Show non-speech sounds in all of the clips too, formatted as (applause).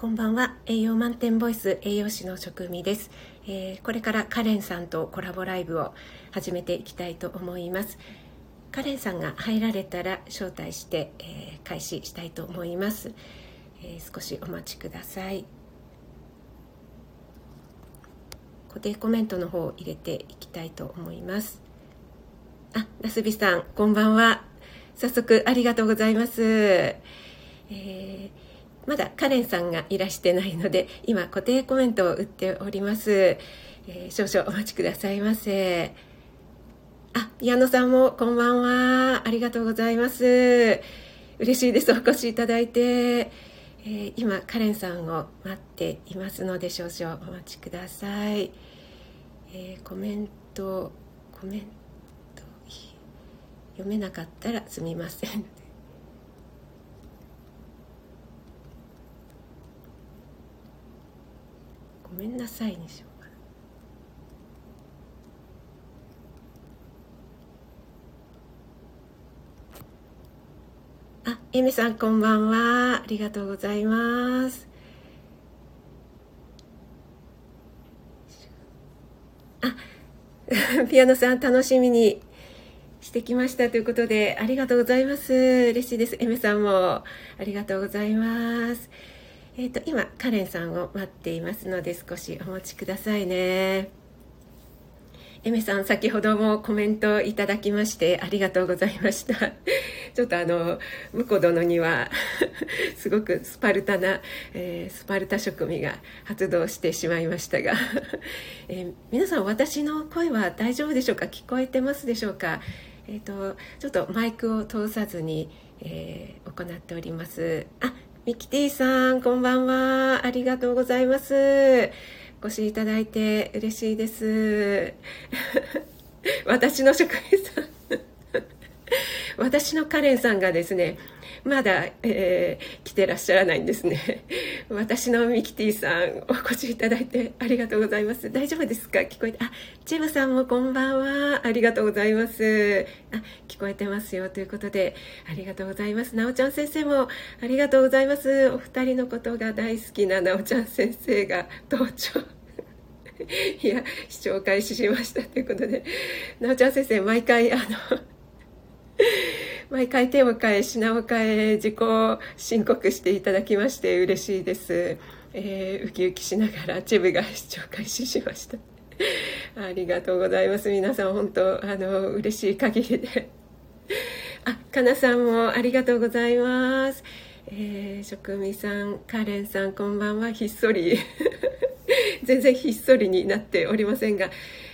こんばんは。栄養満点ボイス栄養士の職味です、えー、これからカレンさんとコラボライブを始めていきたいと思います。カレンさんが入られたら招待して、えー、開始したいと思います、えー、少しお待ちください。固定コメントの方を入れていきたいと思います。あ、なすびさんこんばんは。早速ありがとうございます、えーまだカレンさんがいらしてないので今固定コメントを打っております、えー、少々お待ちくださいませ。あ矢野さんもこんばんは。ありがとうございます。嬉しいです。お越しいただいて、えー、今カレンさんを待っていますので少々お待ちください、えー、コメントコメント読めなかったらすみません。ごめんなさいにしようかな。あ、エメさんこんばんは。ありがとうございます。あ (laughs) ピアノさん楽しみにしてきましたということでありがとうございます。嬉しいです。エメさんも。ありがとうございます。えーと、今カレンさんを待っていますので少しお待ちくださいね。エメさん先ほどもコメントいただきましてありがとうございました。(laughs) ちょっとあの婿殿には (laughs) すごくスパルタな、えー、スパルタ職味が発動してしまいましたが、(laughs) えー、皆さん私の声は大丈夫でしょうか？聞こえてますでしょうか？えっ、ー、とちょっとマイクを通さずに、え行っております。あミキティさん、こんばんは。ありがとうございます。お越しいただいて嬉しいです。(laughs) 私の職員さん (laughs) 私のカレンさんがですね、まだ、えー、来てらっしゃらないんですね。(laughs) 私のミキティさん、お越しいただいてありがとうございます。大丈夫ですか？聞こえて、あ、チェブさんもこんばんは。ありがとうございます。あ、聞こえてますよ。ということで、ありがとうございます。なおちゃん先生もありがとうございます。お二人のことが大好きななおちゃん先生が登場。(laughs) いや、視聴開始しましたということで、なおちゃん先生、毎回、あの、毎回手を変え品を変え自己申告していただきまして嬉しいです、えー、ウキウキしながらチェブが視聴開始しました。(laughs) ありがとうございます。皆さん本当あの嬉しい限りで。あかなさんもありがとうございます。えー、職味さんカレンさんこんばんは。ひっそり。(laughs) 全然ひっそりになっておりませんが、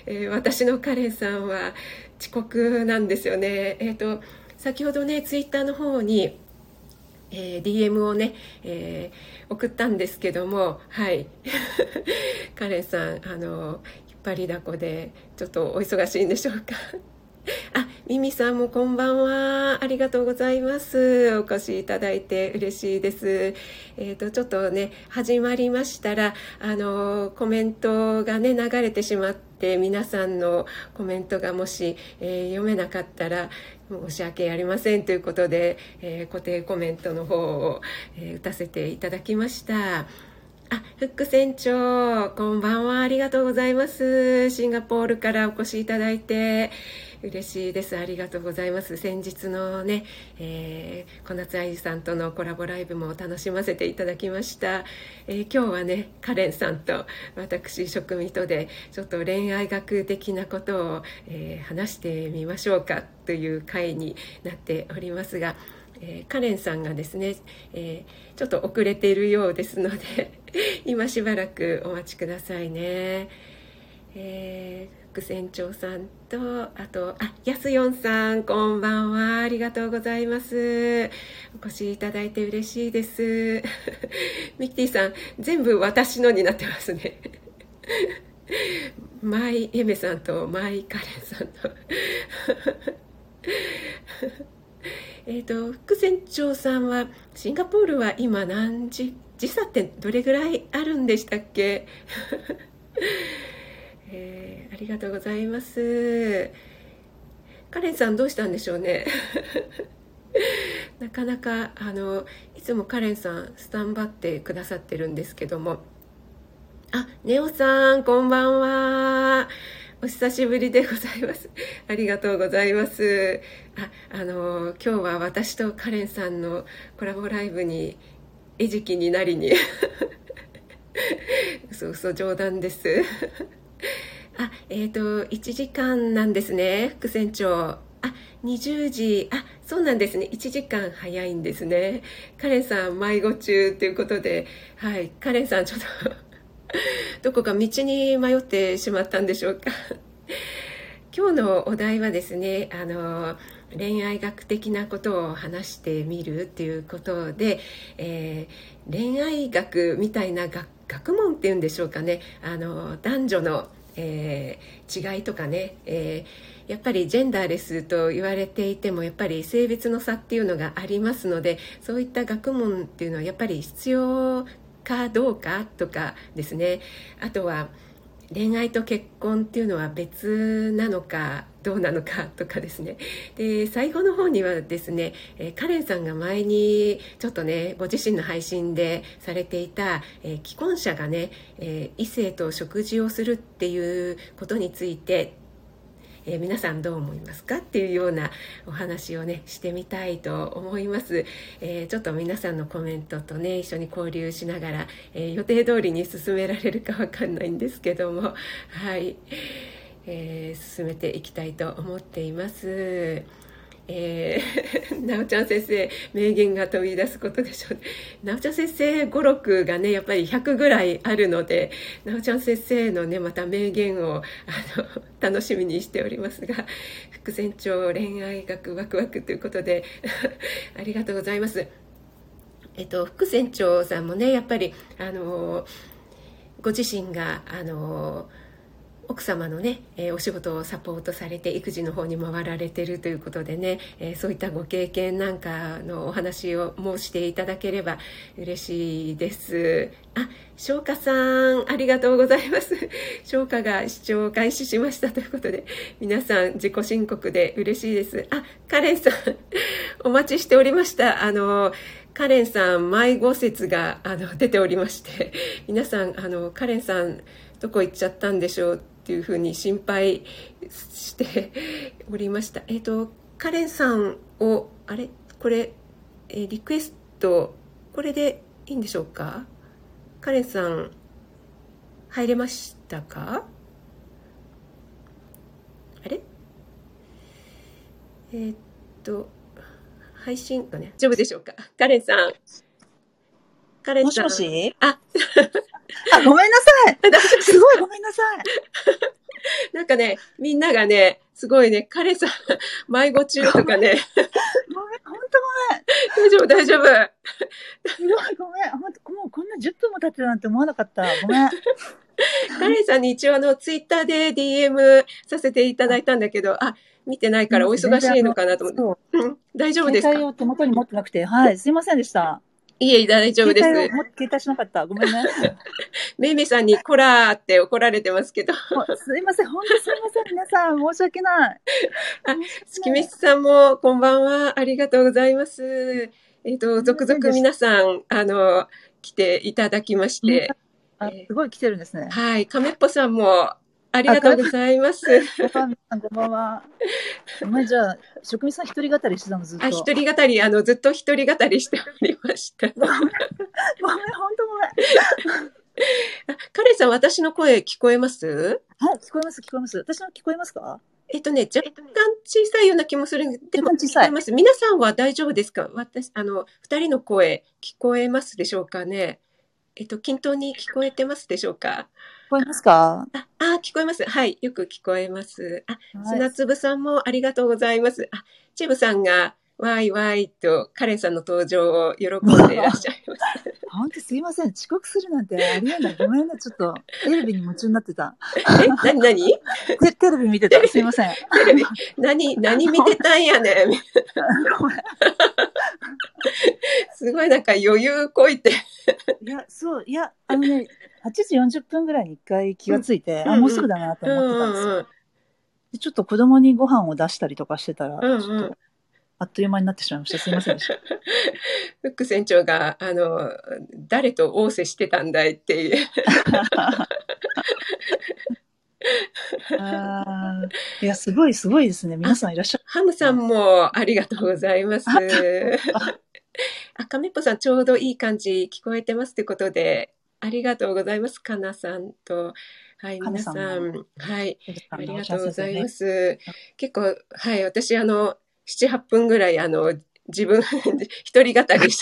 えー、私のカレンさんは遅刻なんですよね。えっ、ー、と先ほどねツイッターの方に、えー、DM をね、えー、送ったんですけどもはい (laughs) カレンさんあの引っ張りだこでちょっとお忙しいんでしょうか？(laughs) あ、ミミさんもこんばんは。ありがとうございます。お越しいただいて嬉しいです。えっ、ー、と、ちょっとね、始まりましたら、あの、コメントがね、流れてしまって、皆さんのコメントがもし、えー、読めなかったら、申し訳ありませんということで、えー、固定コメントの方を、え打たせていただきました。あ、フック船長、こんばんは。ありがとうございます。シンガポールからお越しいただいて、嬉しいです。ありがとうございます。先日のね、えー、小夏愛さんとのコラボライブも楽しませていただきました。えー、今日はね、カレンさんと私、職味とで、ちょっと恋愛学的なことを、えー、話してみましょうかという回になっておりますが、えー、カレンさんがですね、えー、ちょっと遅れているようですので (laughs) 今しばらくお待ちくださいね。えー副船長さんとあとあやすよんさんこんばんは。ありがとうございます。お越しいただいて嬉しいです。(laughs) ミキティさん全部私のになってますね。(laughs) マイエメさんとマイカレンさんと。(laughs) えっと副船長さんはシンガポールは今何時時差ってどれぐらいあるんでしたっけ？えー、ありがとうございます。カレンさんどうしたんでしょうね。(laughs) なかなかあのいつもカレンさんスタンバってくださってるんですけども。あネオさんこんばんは。お久しぶりでございます。ありがとうございます。ああの今日は私とカレンさんのコラボライブに餌食になりに。(laughs) 嘘嘘冗談です。あえっ、ー、と1時間なんですね。副船長。あ20時。あそうなんですね。1時間早いんですね。カレンさん迷子中ということで。はい。カレンさんちょっと (laughs) どこか道に迷ってしまったんでしょうか。今日のお題はですねあの恋愛学的なことを話してみるっていうことで、えー、恋愛学みたいな学問っていうんでしょうかね。あの男女の、えー、違いとかね、えー、やっぱりジェンダーレスと言われていてもやっぱり性別の差っていうのがありますのでそういった学問っていうのはやっぱり必要かどうかとかですね。あとは恋愛と結婚っていうのは別なのかどうなのかとかですね。で最後の方にはですね、え、カレンさんが前にちょっとねご自身の配信でされていた、え、既婚者がね、え、異性と食事をするっていうことについてえー、皆さんどう思いますかっていうようなお話をねしてみたいと思います、えー、ちょっと皆さんのコメントとね一緒に交流しながら、えー、予定通りに進められるかわかんないんですけども。はい、え進めていきたいと思っています。えー、(laughs) なおちゃん先生名言が飛び出すことでしょう、なおちゃん先生語録がねやっぱり100ぐらいあるのでなおちゃん先生のねまた名言をあの楽しみにしておりますが副船長恋愛学ワクワクということで (laughs) ありがとうございます。えっと、副船長さんもねやっぱりあのご自身があの奥様のね、えー、お仕事をサポートされて育児の方に回られてるということでね、えー、そういったご経験なんかのお話を申していただければ嬉しいです。あ翔歌さんありがとうございます。(laughs) 翔歌が視聴開始しましたということで皆さん自己申告で嬉しいです。あカレンさん (laughs) お待ちしておりました。あのカレンさん迷子説があの出ておりまして皆さんあのカレンさんどこ行っちゃったんでしょうっていうふうに心配しておりました。えっ、ー、と、カレンさんを、あれ？これ、えー、リクエスト、これでいいんでしょうか？カレンさん、入れましたか？あれ？えー、っと、配信がね、大丈夫でしょうか？カレンさん。カレンさん。もしもし？あ、あ、ごめんなさい。(laughs) すごいごめんなさい。なんかね、みんながね、すごいね、彼さん、迷子中とかね。ごめん、ほんとごめん。大丈夫、大丈夫。すごいごめん。ほんと、もうこんな10分も経ってるなんて思わなかった。ごめん。カレンさんに一応あの、ツイッターで DM させていただいたんだけど、あ、見てないからお忙しいのかなと思って。うん、大丈夫ですか？携帯を手元に持ってなくて、はい、すいませんでした。いえ、大丈夫です。携帯しなかった。ごめんね。めいめいさんにコラーって怒られてますけど。すいません。本当すいません。皆さん、申し訳ない。あ、月飯さんも、こんばんは。ありがとうございます。えっ、ー、と、続々皆さん、あの、来ていただきまして。あ、すごい来てるんですね。はい。亀っぽさんも、ありがとうございます。こんばんは。お前じゃあ、職人さん一人語りしてたのずっと。あ、一人語り、あの、ずっと一人語りしておりました。ごめん、ごめん、本当ごめん。カレンさん、私の声聞こえますはい、聞こえます、聞こえます。私の聞こえますかえっとね、若干小さい。ような気もするでも小さい。皆さんは大丈夫ですか私、あの、二人の声聞こえますでしょうかねえっと、均等に聞こえてますでしょうかこえますか？あ、あ、聞こえます。はい。よく聞こえます。あ、砂粒さんもありがとうございます。あ、チェブさんが、わいわいとカレンさんの登場を喜んでいらっしゃいます。本当すいません。遅刻するなんてありえない。ごめんね。ちょっと、(laughs) テレビに夢中になってた。え、なになにテテレビ見てた。すいません。テレビ、何、何見てたんやねん。すごいなんか余裕こいて。いや、そう、いや、あのね、8時40分ぐらいに一回気がついて、うん、あ、もうすぐだなと思ってたんですよ。うんうん、でちょっと子供にご飯を出したりとかしてたら、ちょっとあっという間になってしまいました。すいませんでした。フック船長が、あの、誰と仰せしてたんだいっていう。(laughs) あーいや、すごい、すごいですね。皆さんいらっしゃる。ハムさんもありがとうございます。あ、カメッポさんちょうどいい感じ聞こえてますってことで、ありがとうございます。かなさんと。はい、皆さんん。はい。ありがとうごおざいまね。す。結構、はい、私、あの、7、8分ぐらい、あの、自分、(laughs) 一人語りし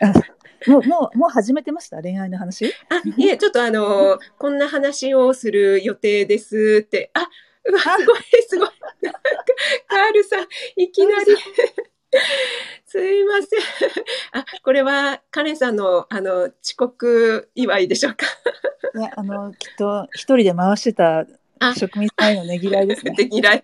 た。もう、もう、もう始めてました？恋愛の話？あ、いえ、ちょっとあの、こんな話をする予定ですって。あ、うわ、すごい、すごい。カールさん、いきなり。すいません。あ、これは、カレンさんの、あの、遅刻祝いでしょうか？いや、あの、きっと、一人で回してたあ職人さんへのねぎらいですね。できない。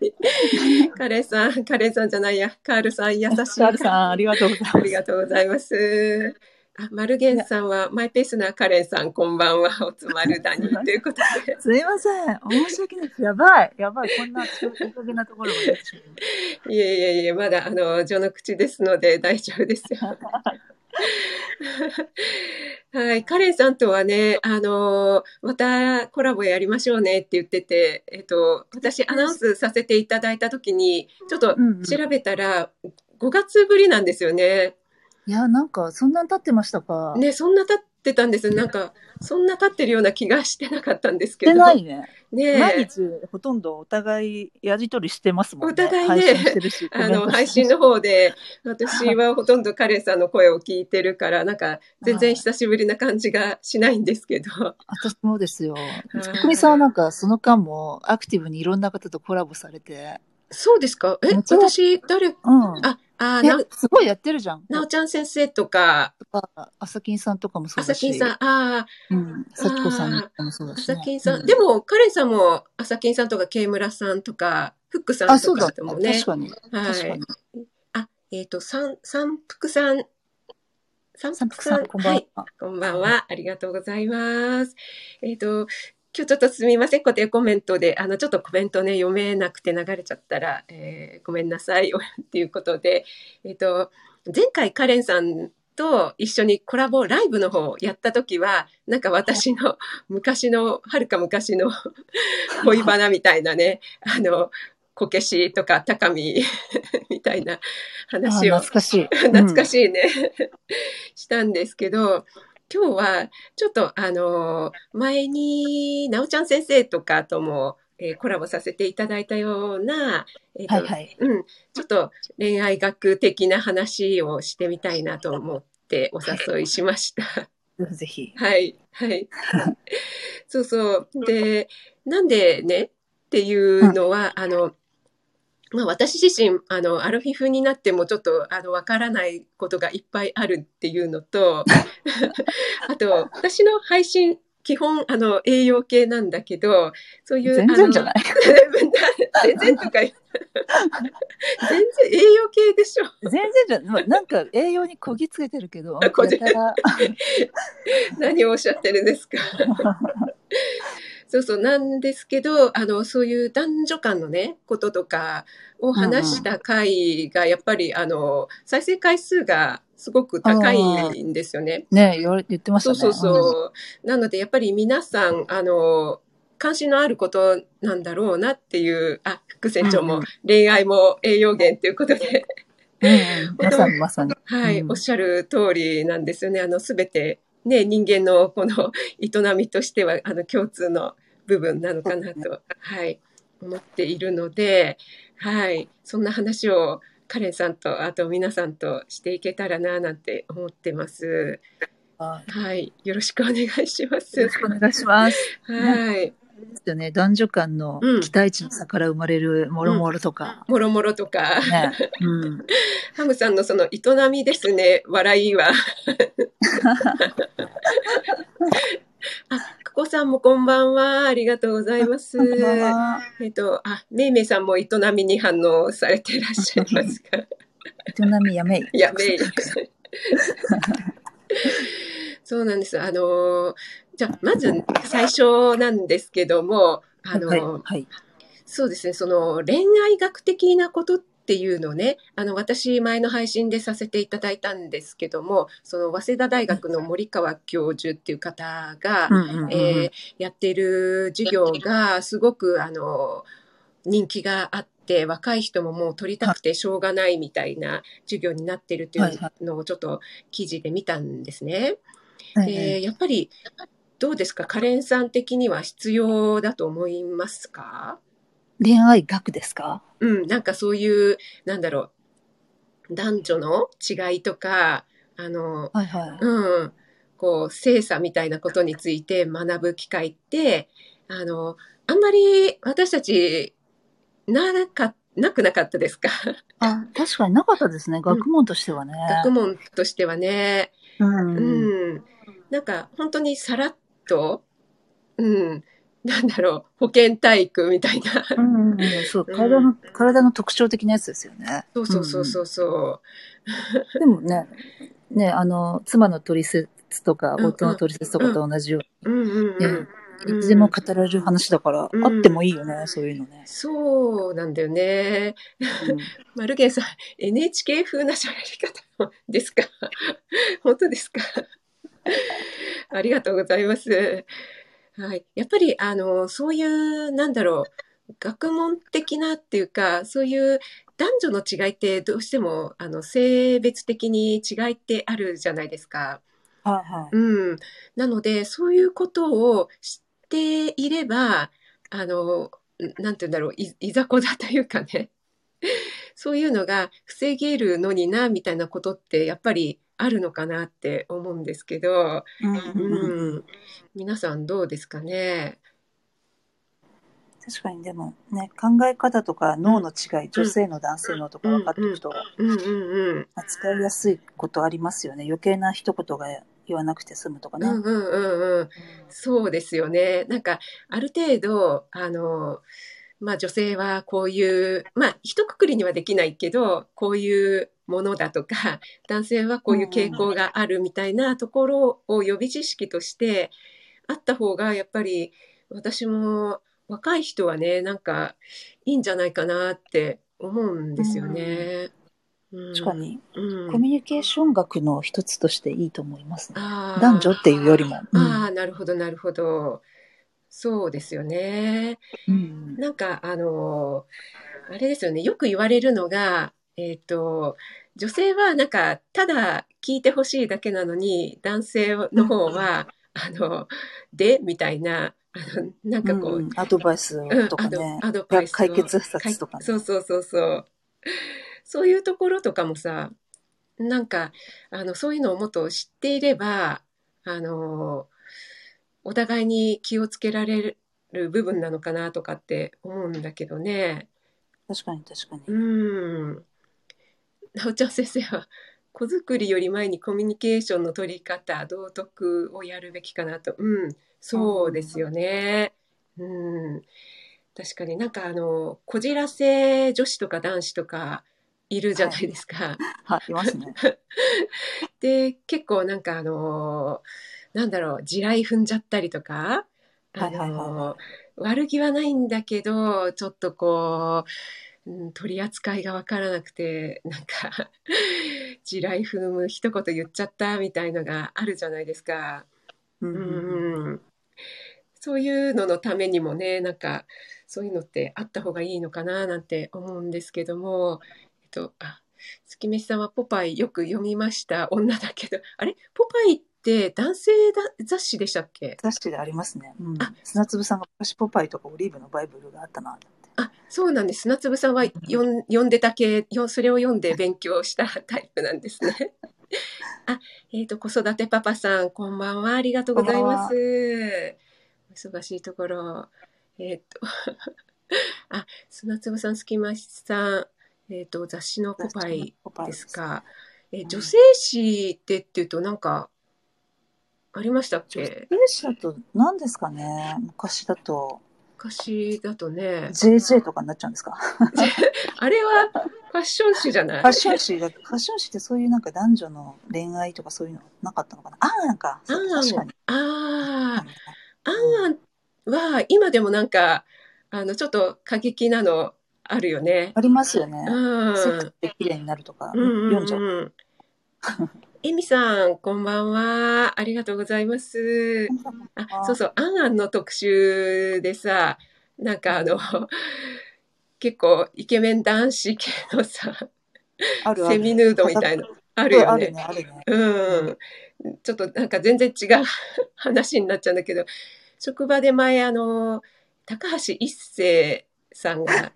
カレンさん、カレンさんじゃないや、カールさん、優しい。カールさん、ありがとうございます。ありがとうございます。あ、マルゲンさんは、マイペースなカレンさん、こんばんは、おつまるだに。(laughs) ということで。すいません。申し訳ないです。やばい。やばい。こんな、おかげなところまう。(laughs) いえいえいえ、まだ、あの、序の口ですので大丈夫ですよ。(laughs) (laughs) はい。カレンさんとはね、あの、またコラボやりましょうねって言ってて、えっと、私アナウンスさせていただいたときに、ちょっと調べたら、5月ぶりなんですよね。いや、なんか、そんなに経ってましたか？ね、そんな経ってたんです。なんか、そんな経ってるような気がしてなかったんですけしてど。ないね。ね毎日、ほとんどお互いやりとりしてますもんね。お互いね。(laughs) あの、配信の方で、(laughs) 私はほとんどカレンさんの声を聞いてるから、なんか、全然久しぶりな感じがしないんですけど。私もですよ。い徳美さんはなんか、その間もアクティブにいろんな方とコラボされて。そうですか？え私、誰、うん。あ、あ、えな、すごいやってるじゃん。なおちゃん先生とか、とか、あさきんさんとかもそうあだし。さきんさん、ああ、うん。さきこさんとかもそうだあし、ね。さきんさん。うでも、カレンさんも、あさきんさんとか、ケイムラさんとか、フックさあ、んそうだ。とかともね確。かに。確かに。あ、えっ、と、三、三福さん。三さん福さん、こんばんはい。は。こんばんは。ありがとうございます。えっ、と、今日ちょっとすみません。固定コメントで、あの、ちょっとコメントね、読めなくて流れちゃったら、えーごめんなさい。っていうことで、えっ、と、前回カレンさんと一緒にコラボライブの方をやった時は、なんか私の (laughs) 昔の、はるか昔の (laughs) 恋バナみたいなね、あの、こけしとか高見 (laughs) みたいなあ話を懐かしい。懐かい。しいね、したんですけど、今日はちょっとあの、前に、なおちゃん先生とかとも、えーコラボさせていただいたような、えーとはいはい。うん、ちょっと恋愛学的な話をしてみたいなと思ってお誘いしました。ぜひぜひ。はい、はい。(laughs) そうそう。で、なんでね？っていうのは、あの、まあ私自身、あの、アルフィフになってもちょっと、あの、わからないことがいっぱいあるっていうのと、(laughs) あと、私の配信、基本、あの、栄養系なんだけど、そういう、全然じゃない。(laughs) 全然とか全然栄養系でしょ。全然じゃまあなんか栄養にこぎつけてるけど、(laughs) 何をおっしゃってるんですか。そうそう、なんですけど、あの、そういう男女間のね、こととかを話した回が、やっぱり、あの、再生回数がすごく高いんですよね。ね言われ言ってましたね。そうそうそう。なので、やっぱり皆さん、あの、関心のあることなんだろうなっていう、あ、副船長も恋愛も栄養源ということで、(laughs) まさにまさに。はい、うんおっしゃる通りなんですよね。あの、すべて、ね、人間のこの (laughs) 営みとしては、あの、共通の部分なのかなと、はい、思っているので、はい、そんな話をカレンさんと、あと皆さんとしていけたらな、なんて思ってます。ははい、よろしくお願いしまいよすろ。しくお願いします。はい、ですよね、男女間のうん期待値の差から生まれるもろもろとか。もろもろとか、ね。うん。(laughs) ハムさんのその営みですね、笑いは。(laughs) あ、久保さんもこんばんは。ありがとうございます。えっと、あ、めいめいさんも営みに反応されていらっしゃいますか。営みやめい。やべえ。(laughs) そうなんです。あの、じゃあ、まず最初なんですけども、あの、はい。はい。そうですね、その恋愛学的なことっっていうのをね、あの、私、前の配信でさせていただいたんですけども、その、早稲田大学の森川教授っていう方が、えーやってる授業が、すごく、あの、人気があって、若い人ももう取りたくてしょうがないみたいな授業になってるっていはいうはのをちょっと記事で見たんですね。ええで、やっぱり、どうですか？カレンさん的には必要だと思いますか？恋愛学ですか？うん、なんかそういう、なんだろう、男女の違いとか、あの、はいはい。うん、こう、性差みたいなことについて学ぶ機会って、あの、あんまり私たち、なか、なくなかったですか？あ、確かになかったですね。学問としてはね。学問としてはね。うん。うん。なんか、本当にさらっと、うん、なんだろう、保健体育みたいな。うんうんうん、そう、体の、体の特徴的なやつですよね。そうそうそうそうそうん。でもね、ね、あの、妻の取説とか、うんうん夫の取説とかと同じよう。うんうんうに、うん。いつでも語られる話だから、うんあってもいいよね、そういうのね。そうなんだよね。うん (laughs) マルゲンさん、NHK 風な喋り方ですか？本当ですか？ありがとうございます。はい。やっぱり、あの、そういう、なんだろう、学問的なっていうか、そういう男女の違いってどうしても、あの、性別的に違いってあるじゃないですか。はいはい。うん。なので、そういうことを知っていれば、あの、なんて言うんだろう、い、いざこざというかね、そういうのが防げるのにな、みたいなことって、やっぱりあるのかなって思うんですけど、うんううん。皆さんどうですかね？確かにでもね、考え方とか脳の違い、女性の男性のとか分かっておくと。扱いやすいことありますよね。余計な一言が言わなくて済むとかね。うんうんうんうん。そうですよね。なんか、ある程度、あの、まあ女性はこういう、まあ一括りにはできないけど、こういうものだとか、(laughs) 男性はこういう傾向があるみたいなところを予備知識としてあった方が、やっぱり私も若い人はね、なんかいいんじゃないかなって思うんですよね。うん確か。に、うんコミュニケーション学の一つとしていいと思いますね。男女っていうよりも。うんああ、なるほど、なるほど。そうですよね。うんなんか、あの、あれですよね。よく言われるのが、えっと、女性はなんか、ただ聞いてほしいだけなのに、男性の方は、あの、で、みたいな、あの、なんかこう、うんアドバイスうんとかね、アドアドバイスを解決策とかね。そうそうそうそう。そういうところとかもさ、なんか、あの、そういうのをもっと知っていれば、あの、お互いに気をつけられる部分なのかなとかって思うんだけどね。確かに確かに。うん。なおちゃん先生は、子作りより前にコミュニケーションの取り方、道徳をやるべきかなと。うん。そうですよね。うん。確かになんかあの、こじらせ女子とか男子とかいるじゃないですか。はい、いますね。(laughs) で、結構なんかあの、なんだろう、地雷踏んじゃったりとか、あはいはいはいの、悪気はないんだけど、ちょっとこう、うん取り扱いがわからなくて、(laughs) なんか、地雷踏む一言言っちゃったみたいのがあるじゃないですか。うんうん。そういうののためにもね、なんか、そういうのってあった方がいいのかななんて思うんですけども、えっと、あ、月飯さんはポパイよく読みました女だけど、あれ？ポパイって男性だ雑誌でしたっけ？雑誌でありますね。うんあ。砂粒さんが昔ポパイとかオリーブのバイブルがあったなって。あ、そうなんです。砂粒さんは読ん読んでた系、よそれを読んで勉強したタイプなんですね。(laughs) あ、えっ、と、子育てパパさん、こんばんは。ありがとうございます。お忙しいところ。えっ、と、(laughs) あ、砂粒さん、すきましさん、えっ、と、雑誌のポパイです。か。えうん女性誌ってっていうと、なんか、ありましたっ女け性誌だと何ですかね昔だと昔だとね。JJ とかになっちゃうんですか？(laughs) あれはファッション誌じゃない？ファッション誌だファッション誌ってそういうなんか男女の恋愛とかそういうのなかったのかな？ああなんかあああ、あは今でもなんか、あの、ちょっと過激なのあるよね。ありますよね。うん。セックスで綺麗になるとか、うんうん読んじゃう。うん。エミさん、こんばんは。ありがとうございます。あ、そうそう、アンアンの特集でさ、なんかあの、結構イケメン男子系のさ、あるあるセミヌードみたいな、あるよね。ね、ね。うん。ちょっとなんか全然違う話になっちゃうんだけど、職場で前あの、高橋一生さんがは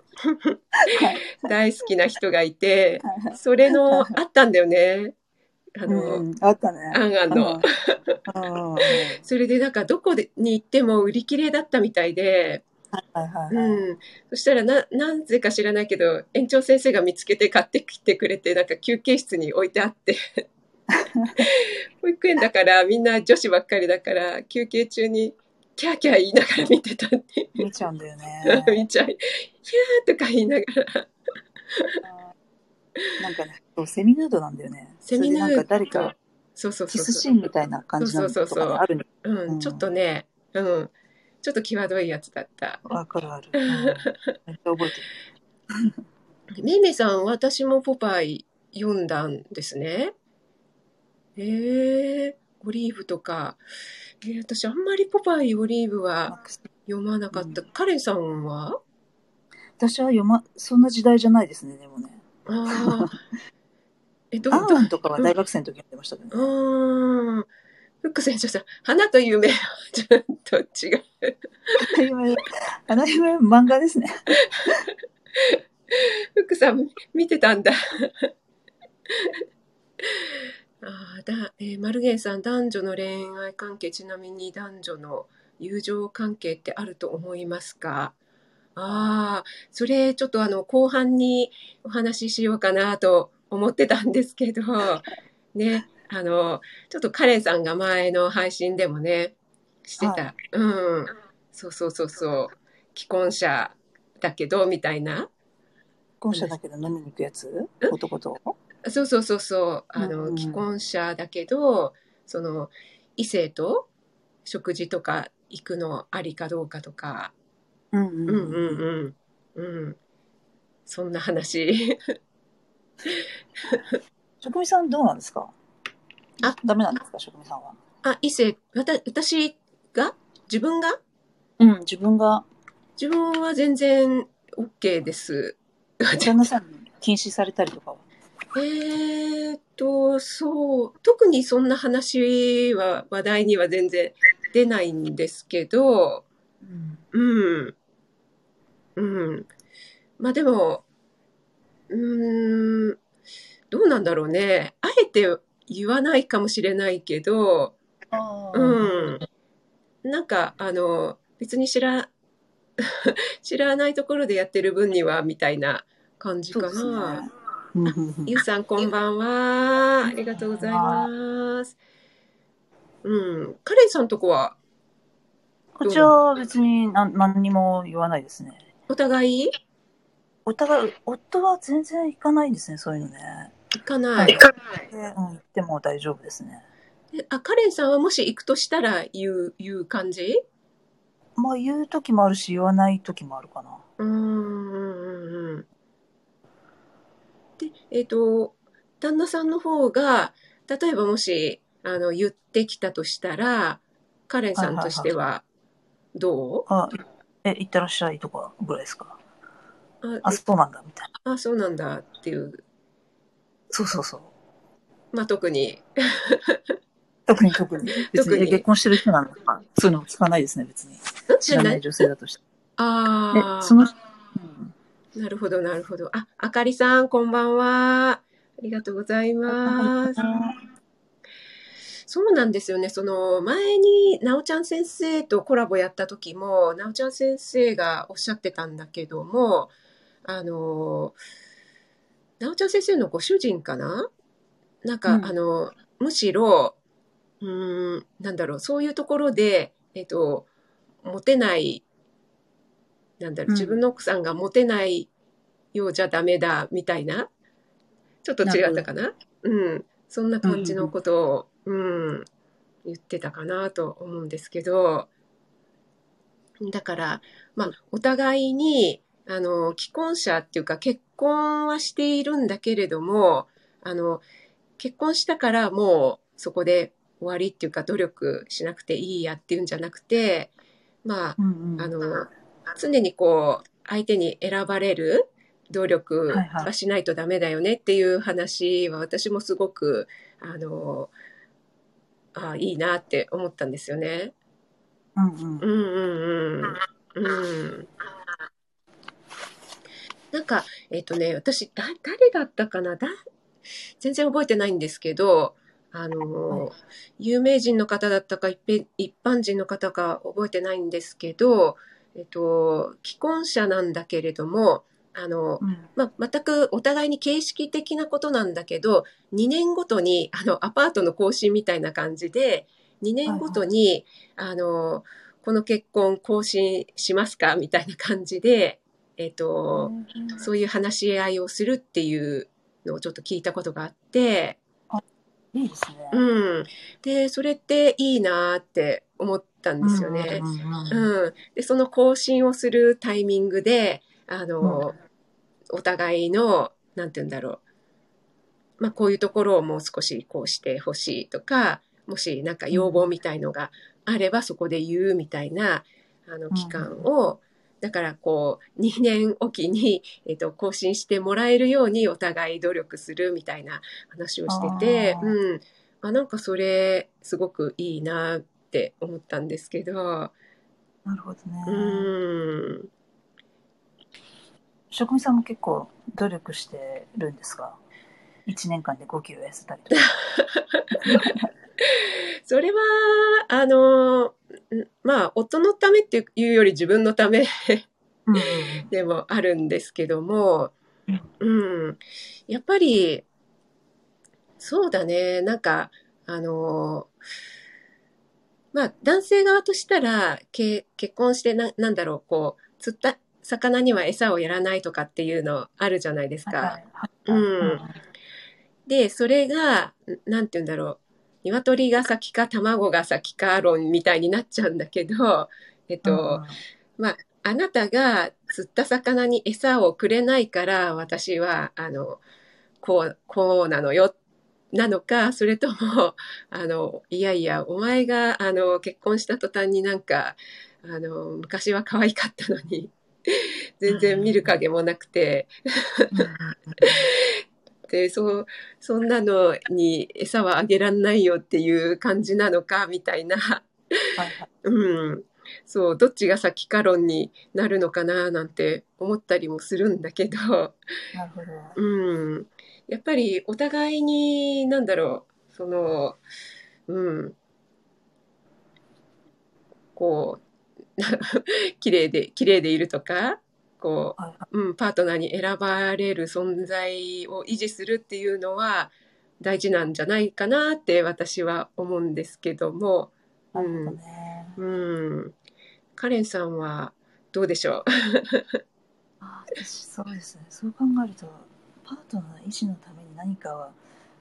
い (laughs) 大好きな人がいて、それの、あったんだよね。あうの、ん、あったね。アンアンの。それでなんかどこでに行っても売り切れだったみたいで、はいはいはい。うん。そしたらな、なぜか知らないけど、園長先生が見つけて買ってきてくれて、なんか休憩室に置いてあって。(laughs) 保育園だから、みんな女子ばっかりだから、休憩中にキャーキャー言いながら見てたって。見ちゃうんだよね。(laughs) 見ちゃい、キャーとか言いながら。(laughs) (laughs) なんかね、そうセミヌードなんだよね。セミヌードなんか誰かそうそうキそうそう。スシーンみたいな感じのとかねあるね。うん、うんちょっとね、うん。ちょっと際どいやつだった。わかるある。(laughs) うんめっちゃ覚えてる。めいめいさん、私もポパイ読んだんですね。ええオリーブとか。えー私あんまりポパイ、オリーブは読まなかった。カレンさんは？私は読ま、そんな時代じゃないですね、でもね。ああ。え、ど、ど、アンアンとかは大学生の時読んでましたけどうね。ーん。フック船長さん、花と夢はちょっと違う。あの夢漫画ですね。フックさん、見てたんだ。ああ、だ、えー、マルゲンさん、男女の恋愛関係、ちなみに男女の友情関係ってあると思いますか？ああ、それちょっとあの、後半にお話ししようかなと思ってたんですけど、(laughs) ね、あの、ちょっとカレンさんが前の配信でもね、してた。はうん。そうそうそうそう。既婚者だけど、みたいな。婚者だけど飲みに行くやつ？男と？そうそうそうそう。あの、うんうん既婚者だけど、その、異性と食事とか行くのありかどうかとか。うんうんうんうん。うん。そんな話。(laughs) 職味さんどうなんですか？あダメなんですか？職味さんは。あ、異性、わた、私が？自分が？うん、自分が自分は全然 OK です。旦那さんに禁止されたりとかは？(laughs) えーっと、そう、特にそんな話は話題には全然出ないんですけど、うん。うん。うん。まあでも、うーん、どうなんだろうね。あえて言わないかもしれないけど、あうん。なんか、あの、別に知ら、(laughs) 知らないところでやってる分には、みたいな感じかそうですねな。。うんうんうんゆうさん、こんばんは。ありがとうございます。うん。カレンさんとこは、こちらは別に何何にも言わないですね。お互い？お互い、夫は全然行かないですね、そういうのね。行かなはいい。でうん、行っても大丈夫ですね。であ、カレンさんはもし行くとしたら言う、言う感じ？まあ言う時もあるし、言わない時もあるかな。うーんうんうんうん。で、えっ、と、旦那さんの方が、例えばもし、あの、言ってきたとしたら、カレンさんとしては、どう？あ、え、行ってらっしゃいとかぐらいですか？ああ、そうなんだ、みたいな。あ、そうなんだっていう、そうそうそう。まあ (laughs) 特に、特に (laughs) 特に。別特に結婚してる人なのか、そういうのも聞かないですね、別に。知らない女性だとして。あえ、その、うんあ、なるほど、なるほど。あ、あかりさん、こんばんは。ありがとうございます。そうなんですよね。その前に、なおちゃん先生とコラボやった時も、なおちゃん先生がおっしゃってたんだけども、あの、なおちゃん先生のご主人かな？なんか、うん。あの、むしろ、うーん、なんだろう、そういうところで、えっと、モテない、なんだろう、うん。自分の奥さんがモテないようじゃダメだ、みたいな、ちょっと違ったかな？うん。そんな感じのことを、うん、言ってたかなと思うんですけど、だから、まあ、お互いに、あの、既婚者っていうか結婚はしているんだけれども、あの、結婚したからもうそこで終わりっていうか努力しなくていいやっていうんじゃなくて、まあ、うんうん。あの、常にこう、相手に選ばれる努力はしないとダメだよねっていう話は私もすごく、あの、あいいなって思ったんですよね。うんうんうんうんうん。うん。なんか、えっ、とね、私、だ、誰だったかな？だ、全然覚えてないんですけど、あの、有名人の方だったか、一般一般人の方か覚えてないんですけど、えっ、と、既婚者なんだけれども、あの、うんまあ、全くお互いに形式的なことなんだけど、2年ごとに、あの、アパートの更新みたいな感じで、2年ごとに、あの、この結婚更新しますかみたいな感じで、えっ、と、そういう話し合いをするっていうのをちょっと聞いたことがあって、いいですね。うん。で、それっていいなって思ったんですよね。うんうんうんうん。で、その更新をするタイミングで、あの、お互いの、なんて言うんだろう。まあ、こういうところをもう少しこうしてほしいとか、もしなんか要望みたいのがあればそこで言うみたいな、あの、期間を、だからこう、2年おきに、(laughs) えっと、更新してもらえるようにお互い努力するみたいな話をしててうん。あ、なんかそれ、すごくいいなって思ったんですけど、なるほどね。うん。職人さんも結構努力してるんですが、1年間で5キロ痩せたりとか。(laughs) それは、あの、んまあ、夫のためっていうより自分のため (laughs) でもあるんですけども、うん。やっぱり、そうだね。なんか、あの、まあ、男性側としたら、け結婚してな、なんだろう、こう、釣った魚には餌をやらないとかっていうのあるじゃないですか。うん。で、それが、んなんて言うんだろう。鶏が先か卵が先か論みたいになっちゃうんだけど、えっと、まあ、あなたが釣った魚に餌をくれないから、私は、あの、こう、こうなのよ、なのか、それとも、あの、いやいや、お前が、あの、結婚した途端になんか、あの、昔は可愛かったのに、(laughs) 全然見る影もなくて、で、そう、そんなのに餌はあげらんないよっていう感じなのか、みたいな、うん。そう、どっちが先か論になるのかななんて思ったりもするんだけど、なるほど。うん。やっぱりお互いに、なんだろう、その、うん。こう、(laughs) 綺麗で、綺麗でいるとか、こう、うん、パートナーに選ばれる存在を維持するっていうのは大事なんじゃないかなって私は思うんですけども、い。なるほどね。うん。カレンさんはどうでしょう？(laughs) あ私そうですね。そう考えると、パートナー維持のために何かは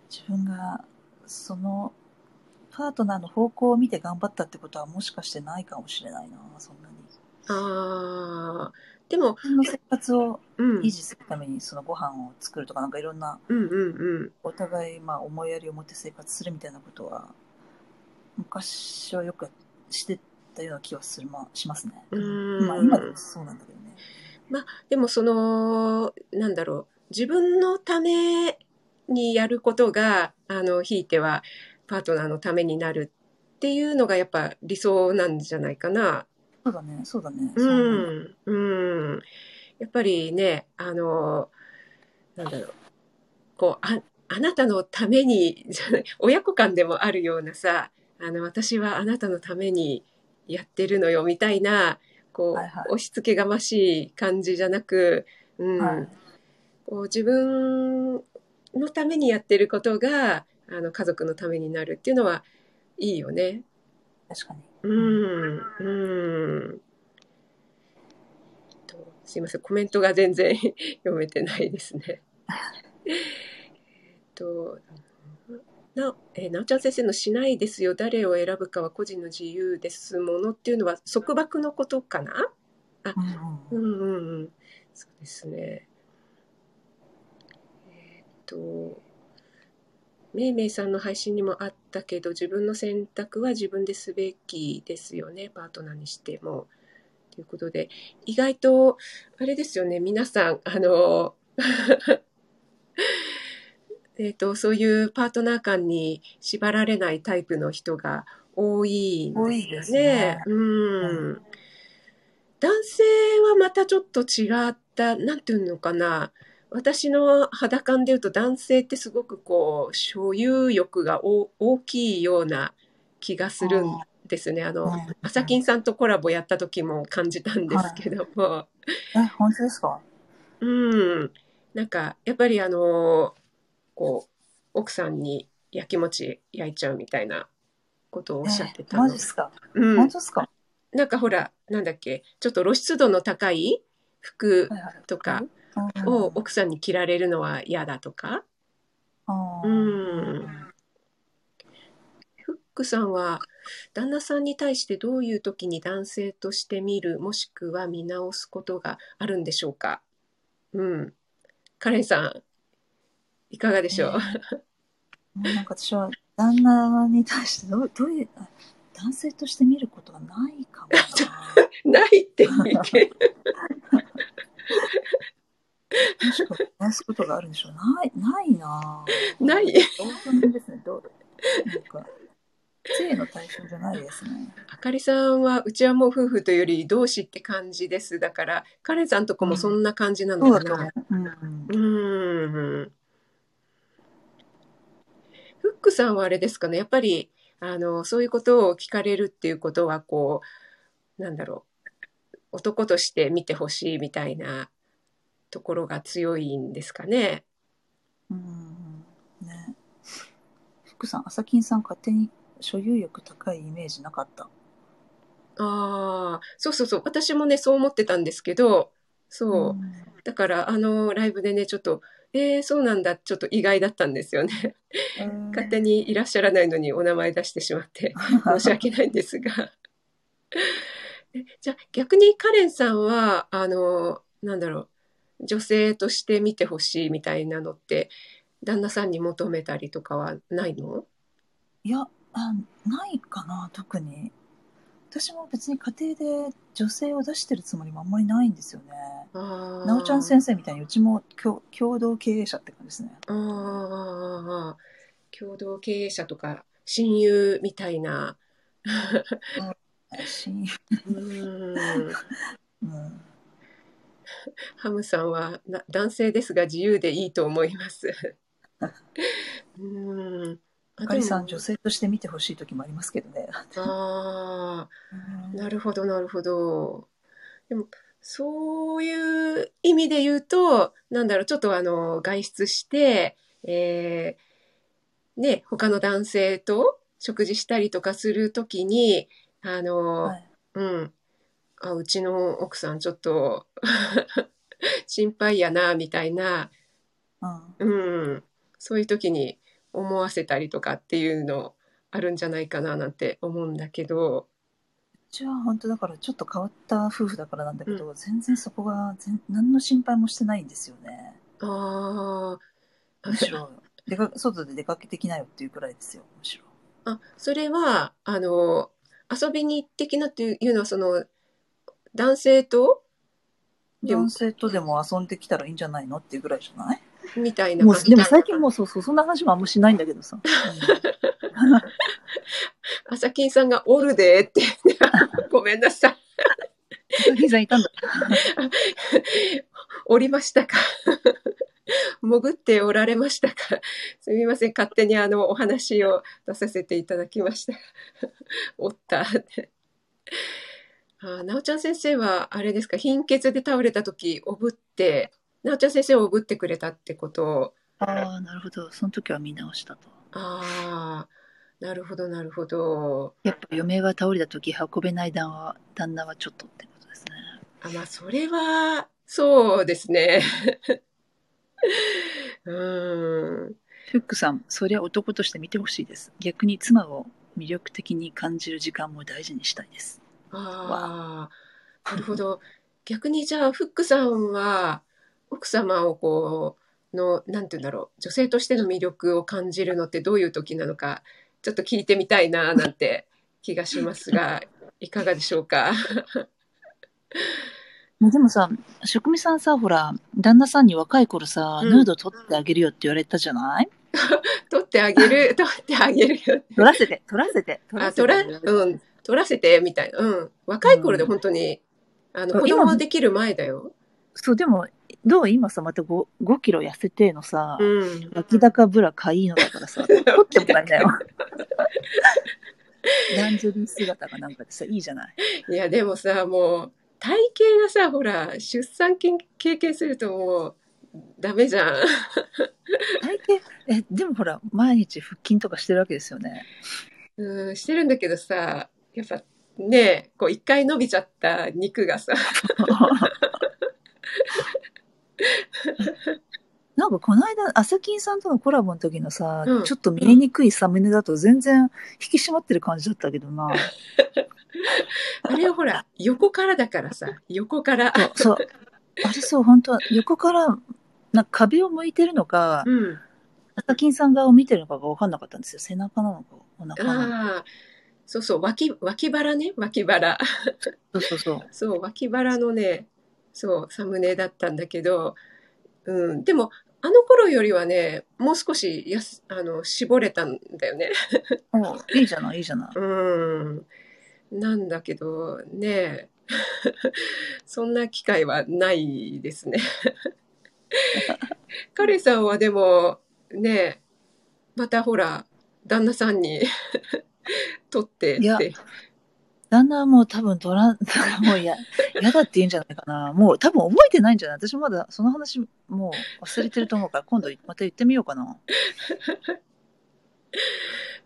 自分がそのパートナーの方向を見て頑張ったってことはもしかしてないかもしれないな、そんなに。ああ、でも、自分の生活をうん、維持するためにそのご飯を作るとかなんかいろんなうんうんうん。お互いまあ思いやりを持って生活するみたいなことは昔はよくしてたような気はする、まあ、しますね。うんまあ今でもそうなんだけどね。でもその、なんだろう、自分のためにやることが、あの、ひいてはパートナーのためになるっていうのがやっぱ理想なんじゃないかな。そうだね、そうだね。うん、うん。やっぱりね、あの、なんだろう、こう、あ、あなたのために、(laughs) 親子間でもあるようなさ、あの、私はあなたのためにやってるのよ、みたいな、こう、はいはい。押し付けがましい感じじゃなく、うん、はい。こう自分のためにやってることが、あの、家族のためになるっていうのはいいよね。確かに。うん、うん。とすいません、コメントが全然読めてないですね。えっと、な、えー、なおちゃん先生のしないですよ、誰を選ぶかは個人の自由ですものっていうのは束縛のことかな？うんうんうんうんうん。そうですね。えーっと、めいめいさんの配信にもあったけど、自分の選択は自分ですべきですよね、パートナーにしても。ということで、意外と、あれですよね、皆さん、あの、(laughs) えっと、そういうパートナー間に縛られないタイプの人が多いん多いですね。うん。男性はまたちょっと違った、なんていうのかな。私の肌感で言うと男性ってすごくこう、所有欲がお大きいような気がするんですね。あの、アサキンさんとコラボやった時も感じたんですけども。え、本当ですか？うん。なんか、やっぱりあの、こう、奥さんに焼きもち焼いちゃうみたいなことをおっしゃってたのえマジっ。すか？うん本。当ですか？なんかほら、なんだっけ、ちょっと露出度の高い服はいはいとかうんを奥さんに着られるのは嫌だとか。うんフックさんは、旦那さんに対してどういう時に男性として見る、もしくは見直すことがあるんでしょうか？うん。カレンさん、いかがでしょう、もうなんか私は旦那に対してどうどういうあ男性として見ることはないかもな (laughs) ないって言って。もしくは話すことがあるんでしょうないないなぁない同居人ですねどうなんか性の対象じゃないですねあかりさんは、うちはもう夫婦というより同志って感じです。だから、カレンさんとこもそんな感じなのか？な。そうだと思う、うんうーん。フックさんはあれですかね。やっぱり、あの、そういうことを聞かれるっていうことは、こう、なんだろう。男として見てほしいみたいなところが強いんですかね。うんうんね福さん朝金さん勝手に所有欲高いイメージなかった？ああ、そうそうそう。私もね、そう思ってたんですけど、そう。だから、あの、ライブでね、ちょっと、えー、そうなんだ、ちょっと意外だったんですよね。勝手ににいらっしゃらないのにお名前出してしまって、(laughs) 申し訳ないんですが。えじゃあ、逆にカレンさんは、あの、なんだろう、女性として見てほしいみたいなのって、旦那さんに求めたりとかはないの？いやあないかな特に。私も別に家庭で女性を出してるつもりもあんまりないんですよね。なおちゃん先生みたいにうちも共共同経営者って感じですね。ああ、共同経営者とか親友みたいな。(laughs) 親うーん。うん (laughs) (laughs) ハムさんはな男性ですが自由でいいと思います。(laughs) うーん。ああかりさん女性として見てほしい時もありますけどねあうんーなるほどなるほど。でもそういう意味で言うとなんだろうちょっとあの外出して、えーね他の男性と食事したりとかするときにあの、はいうん。あ、うちの奥さんちょっと (laughs) 心配やな、みたいな、うん。うん。そういう時に思わせたりとかっていうのあるんじゃないかななんて思うんだけど、うちは本当だからちょっと変わった夫婦だからなんだけど、全然そこが全何の心配もしてないんですよね。ああ、むしろ出か外で出かけてきなよっていうくらいですよむしろ。あ、それは、あの、遊びに行ってきなっていうのは、その、男性と？男性とでも遊んできたらいいんじゃないのっていうぐらいじゃない？みたいなもうでも最近もうそうそうそんな話もあんましないんだけどさ、(laughs) 朝金さんがおるでって、(laughs) ごめんなさい。うん、さんいたんだ。(laughs) おりましたか？潜っておられましたか？すみません。勝手にあの、お話を出させていただきました。おった。あ、なおちゃん先生は、あれですか、貧血で倒れた時、おぶって、なおちゃん先生をおぶってくれたってこと？を、ああなるほどその時は見直したとああ、なるほど、なるほど。やっぱ嫁が倒れた時運べない旦は旦那はちょっとってことですねあ、まあ、それは、そうですね。(laughs) うーん。フックさんそりゃ男として見てほしいです逆に妻を魅力的に感じる時間も大事にしたいですああ、なるほど。逆にじゃあ、フックさんは、奥様をこう、の、なんて言うんだろう、女性としての魅力を感じるのってどういう時なのか、ちょっと聞いてみたいな、なんて気がしますが、(laughs) いかがでしょうか？(laughs) でもさ、職味さんさ、ほら、旦那さんに若い頃さ、うんヌード撮ってあげるよって言われたじゃない？(laughs) 撮ってあげる、撮ってあげるよ。撮らせて、撮らせて、撮あ、撮ら、てうん、撮らせて、みたいな。うん。若い頃で本当に、あの、うん子供できる前だよ。そう、でも、どう今さ、また 5, 5キロ痩せてのさ、うん。脇高ブラかいいのだからさ、撮ってもらいなよ。ランジェリー姿がなんかでさ、いいじゃない。いや、でもさ、もう、体型がさ、ほら、出産経経験するともう、ダメじゃん。体型、え、でもほら、毎日腹筋とかしてるわけですよね。うん、してるんだけどさ、やっぱ、ねこう、一回伸びちゃった肉がさ、(laughs) なんかこの間、アサキンさんとのコラボの時のさ、うんちょっと見えにくいサムネだと全然引き締まってる感じだったけどな。(laughs) あれはほら、横からだからさ、横から。そう。あれそう、本当は横から、なんか壁を向いてるのか、うん。アサキンさん側を見てるのかが分かんなかったんですよ。背中なのか、お腹なのか。そうそう、脇、脇腹ね、脇腹。そうそうそう。(laughs) そう、脇腹のね、そう、サムネだったんだけど、うん、でも、あの頃よりはね、もう少しやす、あの、絞れたんだよね。お (laughs) いいじゃない、いいじゃない。うん。なんだけど、ね、(laughs) そんな機会はないですね。カレンさんはでも、ね、またほら、旦那さんに (laughs) 取ってっいやて。旦那はもう多分取らん、(laughs) もうや、(laughs) 嫌だって言うんじゃないかな。もう多分覚えてないんじゃない？私まだその話もう忘れてると思うから、今度また言ってみようかな。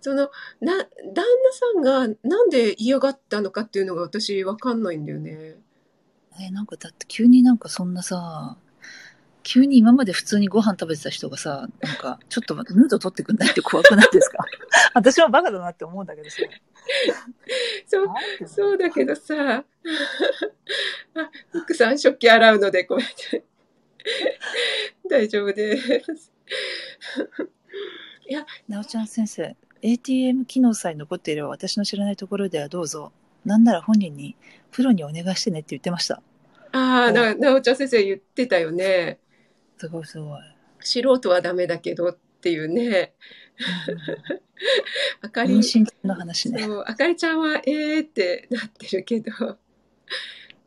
その、な、旦那さんがなんで嫌がったのかっていうのが私わかんないんだよね。え、なんかだって急になんかそんなさ、急に今まで普通にご飯食べてた人がさ、なんか、ちょっとヌード取ってくんないって怖くないですか？(laughs) 私もバカだなって思うんだけどさ。そう、そうだけどさ、あ、フックさん食器洗うのでごめんね。大丈夫です。なおちゃん先生、ATM 機能さえ残っていれば私の知らないところではどうぞ。なんなら本人に、プロにお願いしてねって言ってました。ああ、な、なおちゃん先生言ってたよね。すごいすごい。素人はダメだけどっていうね。あかり、妊娠中の話ね。あかりちゃんは、えーってなってるけど。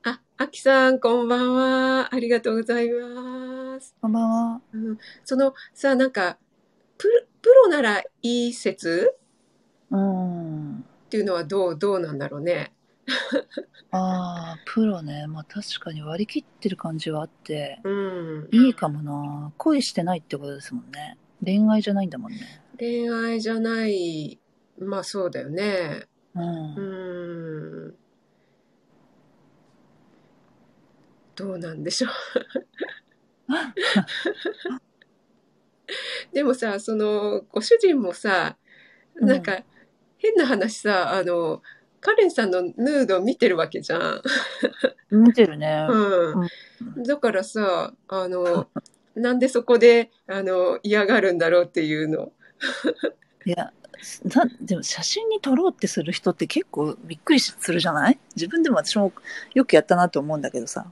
あ、あきさん、こんばんは。ありがとうございます。こんばんは。うん、その、さ、なんか、プロプロならいい説うん。っていうのはどう、どうなんだろうね。ああ、プロね。まあ確かに割り切ってる感じはあって、うん。いいかもな。恋してないってことですもんね。恋愛じゃないんだもんね。恋愛じゃない、まあそうだよね。うん。うん。どうなんでしょう。(laughs) でもさ、その、ご主人もさ、なんか、変な話さ、あの、カレンさんのヌード見てるわけじゃん。見てるね。うん。だからさ、あの、なんでそこで、あの、嫌がるんだろうっていうの。(laughs) いや、なでも写真に撮ろうってする人って結構びっくりするじゃない？自分でも私もよくやったなと思うんだけどさ。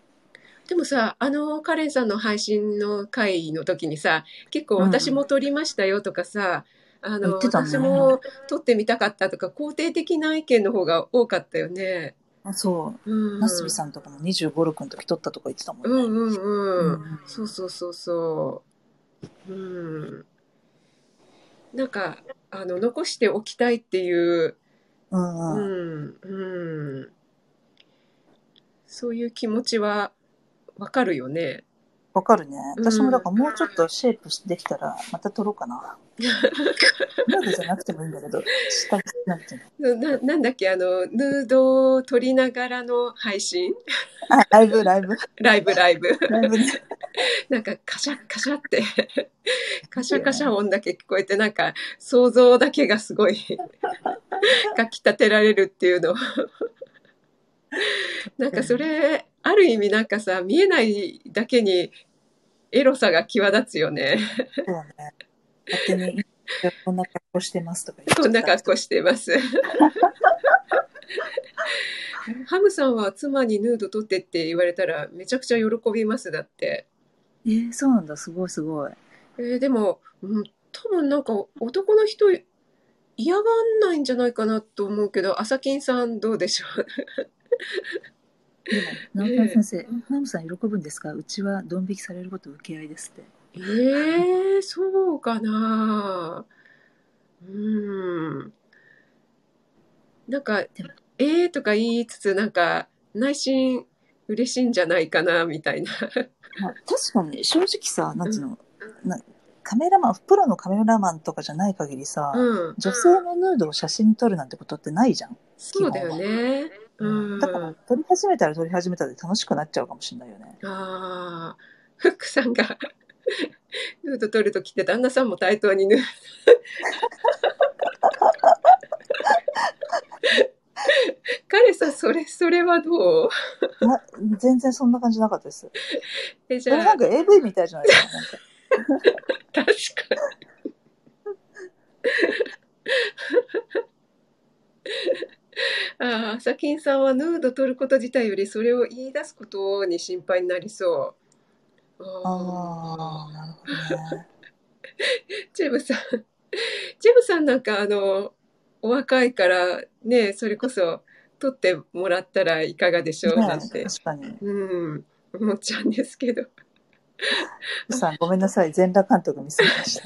でもさ、あの、カレンさんの配信の回の時にさ、結構私も撮りましたよとかさ、あの、ね私も撮ってみたかったとか、肯定的な意見の方が多かったよね。そう。うん。なすびさんとかも25、6の時撮ったとか言ってたもんね。うんうんうん。うんそうそうそうそう。うん。なんか、あの、残しておきたいっていう、うんううん。ん、うん。そういう気持ちはわかるよね。わかるね。うん私もだからもうちょっとシェイプできたらまた撮ろうかな。なんでじゃなくてもいいんだけど、したくなくても。ななんだっけ、あの、ヌードを撮りながらの配信？あ、ライブ、ライブ。ライブライブ。ライブね。なんかカシャカシャって、カシャカシャ音だけ聞こえて、なんか想像だけがすごい、(laughs) かき立てられるっていうの。(laughs) なんかそれ、ある意味なんかさ、見えないだけにエロさが際立つよね。そうだね。勝手に、こんな格好してますとかこんな格好してます。(laughs) ハムさんは妻にヌード撮ってって言われたらめちゃくちゃ喜びます。だって。えー、そうなんだ。すごいすごい。えーでも、うん、多分なんか男の人嫌がんないんじゃないかなと思うけど、朝金さんどうでしょう？でも、直川先生、ナムさん喜ぶんですか？うちはドン引きされること受け合いですって。ええそうかな。うん。なんかええとか言いつつ、なんか、内心嬉しいんじゃないかな、みたいな。まあ、確かに、正直さ、なんつうの、なカメラマン、プロのカメラマンとかじゃない限りさ、うん。女性のヌードを写真に撮るなんてことってないじゃん。そうだよね。うん。だから、撮り始めたら撮り始めたで楽しくなっちゃうかもしれないよね。ああ、フックさんが (laughs) ヌード撮るときって旦那さんも対等にヌード。(laughs) 彼さん、それ、それはどう？な全然そんな感じなかったです。え、じゃあなん、か AV みたいじゃないですか。なんか (laughs) 確かに。(laughs) ああ、朝金さんはヌード撮ること自体よりそれを言い出すことに心配になりそう。ああ、なるほどね。(laughs) チェブさん、チェブさんなんかあの、お若いからね、それこそ撮ってもらったらいかがでしょうなんねて、確かに。うん、思っちゃうんですけど。さん、ごめんなさい。全裸監督見せました。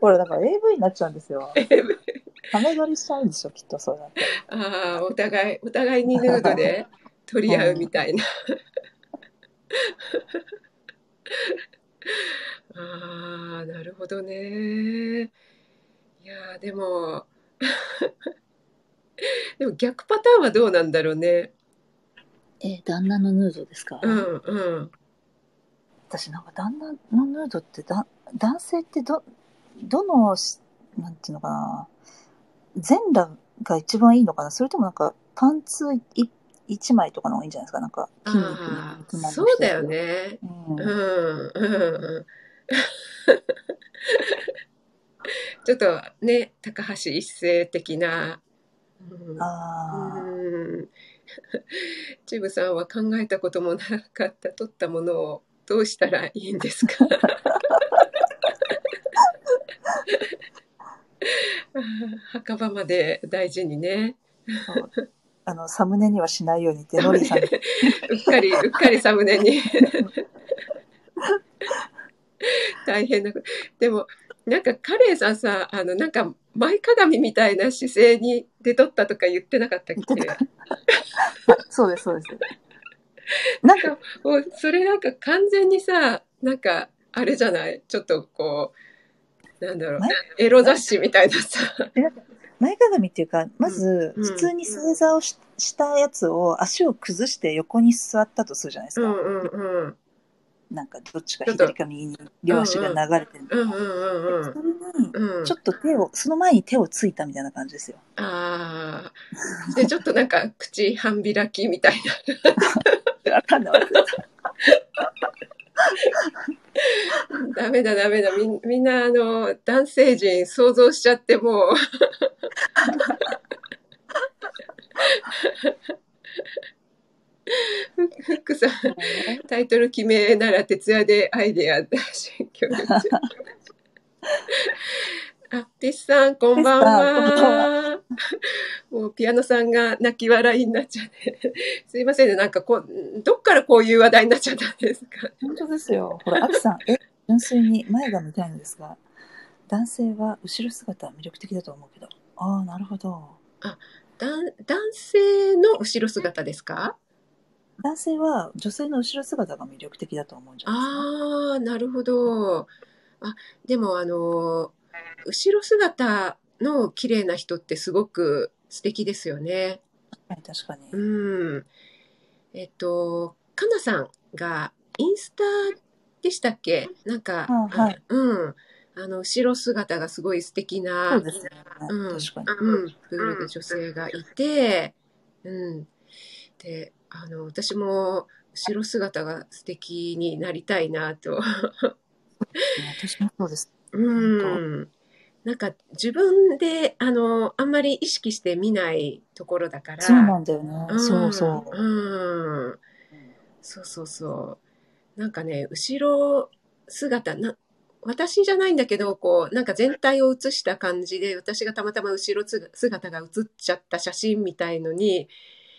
ほら、だから AV になっちゃうんですよ。(laughs) ハメ撮りしちゃうんでしょ、きっとそうだって。ああ、お互い、お互いにヌードで取り合うみたいな。ああ、なるほどね。いやー、でも、(laughs) でも逆パターンはどうなんだろうね。え、旦那のヌードですか、うん、うん。私なんか旦那のヌードってだ男性ってどどのしなんていうのかな全裸が一番いいのかな？それともなんかパンツい一枚とかの方がいいんじゃないですか？なんか筋肉そうだよね。うんうん。(laughs) ちょっとね、高橋一生的な。うんああ、うん。チブさんは考えたこともなかった取ったものをどうしたらいいんですか？(laughs) (laughs) 墓場まで大事にね。あのサムネにはしないようにってノリーさんに (laughs) うっかり、うっかりサムネに。(laughs) 大変なこと。でも、なんかカレーさんさ、あの、なんか前かがみみたいな姿勢に出とったとか言ってなかったっけ？そうですそうですなんかもうそれなんか完全にさ、なんか、あれじゃない？ちょっとこう、なんだろう前、エロ雑誌みたいなさ。前かがみっていうかまずうん普通に正座をししたやつを足を崩して横に座ったとするじゃないですか、うんうんうん。なんかどっちか左か右に両足が流れてる、うんうんうんうんそれにうん。ちょっと手をその前に手をついたみたいな感じですよああ。で、ちょっとなんか口半開きみたいな。(laughs) わかんない (laughs) ダメだダメだ。みみんなあの、男性陣想像しちゃってもう。フックさん、タイトル決めなら徹夜でアイデア出し協力中あ、ティスさん、こんばんは。(laughs) もうピアノさんが泣き笑いになっちゃって。(laughs) すいませんね、なんかこう、どっからこういう話題になっちゃったんですか？本当ですよほらアキさんえ純粋に前が見たいのですが男性は後ろ姿は魅力的だと思うけどああなるほど男男性の後ろ姿ですか？男性は女性の後ろ姿が魅力的だと思うんじゃないですか？ああ、なるほど。あ、でもあの、後ろ姿の綺麗な人ってすごく素敵ですよね。はい確かに、うん。えっと、かなさんがインスタでしたっけ？なんか、あはいうん。あの、後ろ姿がすごい素敵そなう、ですよね、うん確かにうん、プールで女性がいて、うん。で、あの、私も後ろ姿が素敵になりたいなと。(laughs) 私もそうです。うん。なんか自分で、あの、あんまり意識して見ないところだから。そうなんだよね。うんそうそう。うん。そうそうそう。なんかね、後ろ姿、な、私じゃないんだけど、こう、なんか全体を写した感じで、私がたまたま後ろつ姿が写っちゃった写真みたいのに、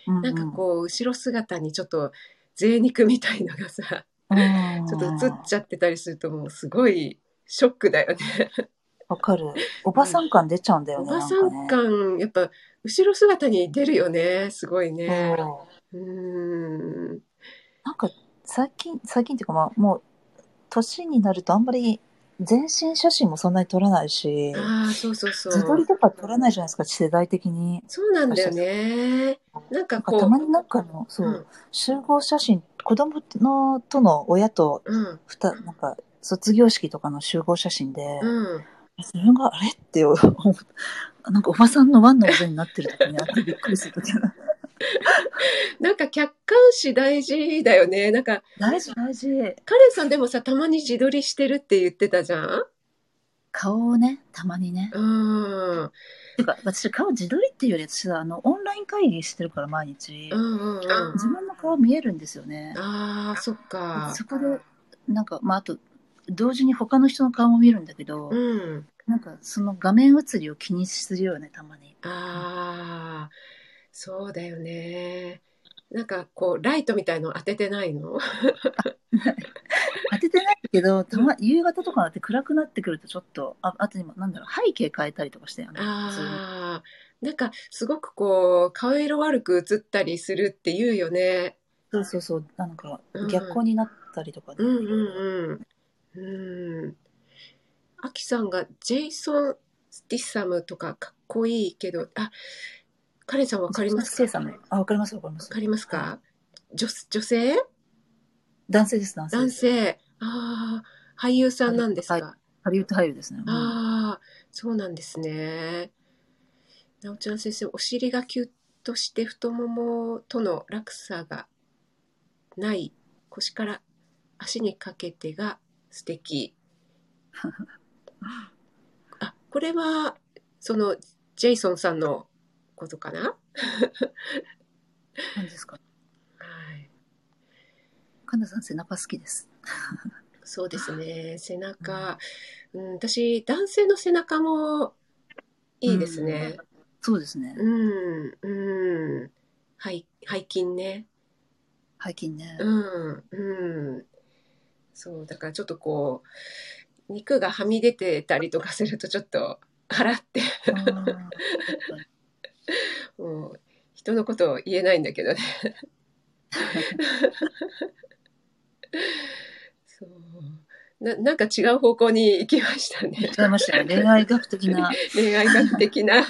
うんうんなんかこう、後ろ姿にちょっと、贅肉みたいのがさ、うん (laughs) ちょっと映っちゃってたりするともうすごいショックだよね。わかる。おばさん感出ちゃうんだよね。おばさん感、やっぱ、後ろ姿に出るよね。すごいね。そうん。なんか最近、最近っていうかまあもう年になるとあんまり全身写真もそんなに撮らないし、ああ、そうそうそう。自撮りとか撮らないじゃないですか、世代的に。そうなんだよね。なんかたまになんかの、そう、うん集合写真、子供のとの親とうん、ふた、なんか卒業式とかの集合写真で、うん。自分があれって思う (laughs) なんかおばさんのワンの上になってる時にあってびっくりする時が (laughs) なんか客観視大事だよね。なんか、大事大事。カレンさんでもさ、たまに自撮りしてるって言ってたじゃん？顔をね、たまにね。うん。てか、私顔自撮りっていうより私はあの、オンライン会議してるから毎日。うんうんうん。自分の顔見えるんですよね。ああ、そっか。そこで、なんか、まあ、あと、同時に他の人の顔も見るんだけど、うん。なんかその画面映りを気にするよね、たまに。ああ、そうだよね。なんかこう、ライトみたいの当ててないの？当ててないけど、たま、夕方とかって暗くなってくるとちょっと、ああと今、なんだろう、背景変えたりとかしたよね。ああ、なんかすごくこう、顔色悪く映ったりするって言うよね。そうそうそう、なんかうん逆光になったりとかね。うんうんうん。うん。アキさんがジェイソン・スティッサムとかかっこいいけど、あ、カレンさんわかりますか？あ、わかりますわかりますわか。りますか？女女性？男性です、男性。男。性ああ、俳優さんなんですか、はいハリウッド俳優ですね。うんああ、そうなんですね。なおちゃん先生、お尻がキュッとして太ももとの落差がない腰から足にかけてが素敵。(laughs) あ、これは、その、ジェイソンさんのことかな？何ですか？はい。神田さん背中好きです。そうですね。(laughs) 背中、うん、私、男性の背中もいいですね。そうですね。うん、うん。背、背筋ね。背筋ね。うん、うん。そう、だからちょっとこう、肉がはみ出てたりとかするとちょっと、払って、もう、人のことを言えないんだけどね。そう。な、なんか違う方向に行きましたね。ましたよ。恋愛学的な。(laughs) 恋愛学的な。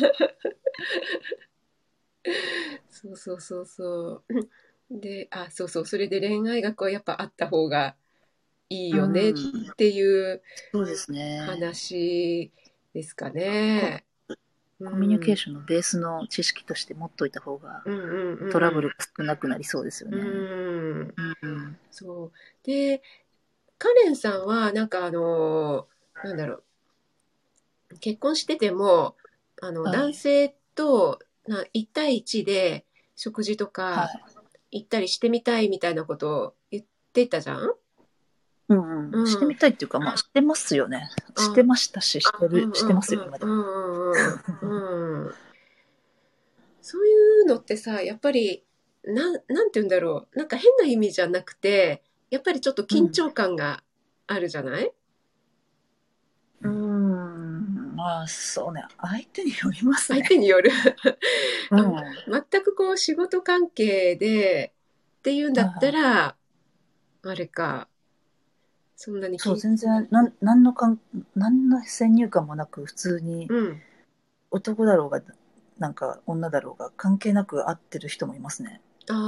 そうそうそうそう。で、あ、そうそう。それで恋愛学はやっぱあった方がいいよねっうんていう。話ですかね。コミュニケーシションのベースの知識として持っといた方が。トラブルが少なくなりそうですようね。そう。で、カレンさんは、なんかあの、なんだろう。結婚してても、あの、はい男性とな1対1で食事とはかい。行ったりしてみたいみたいなことを言ってたじゃん？うんううんん。してみたいっていうか、まあ、してますよね。あしてましたし、してる、してますよ、今でも。そういうのってさ、やっぱり、なん、なんて言うんだろう。なんか変な意味じゃなくて、やっぱりちょっと緊張感があるじゃない、うーん。まあ、そうね。相手によります相ね。手による。うん。全くこう仕事関係でっていうんだったら、あれか、そんなにそう、緊全然、なん、なんのかん、なんの先入観もなく、普通に、うん。男だろうが、なんか、女だろうが、関係なく会ってる人もいますね。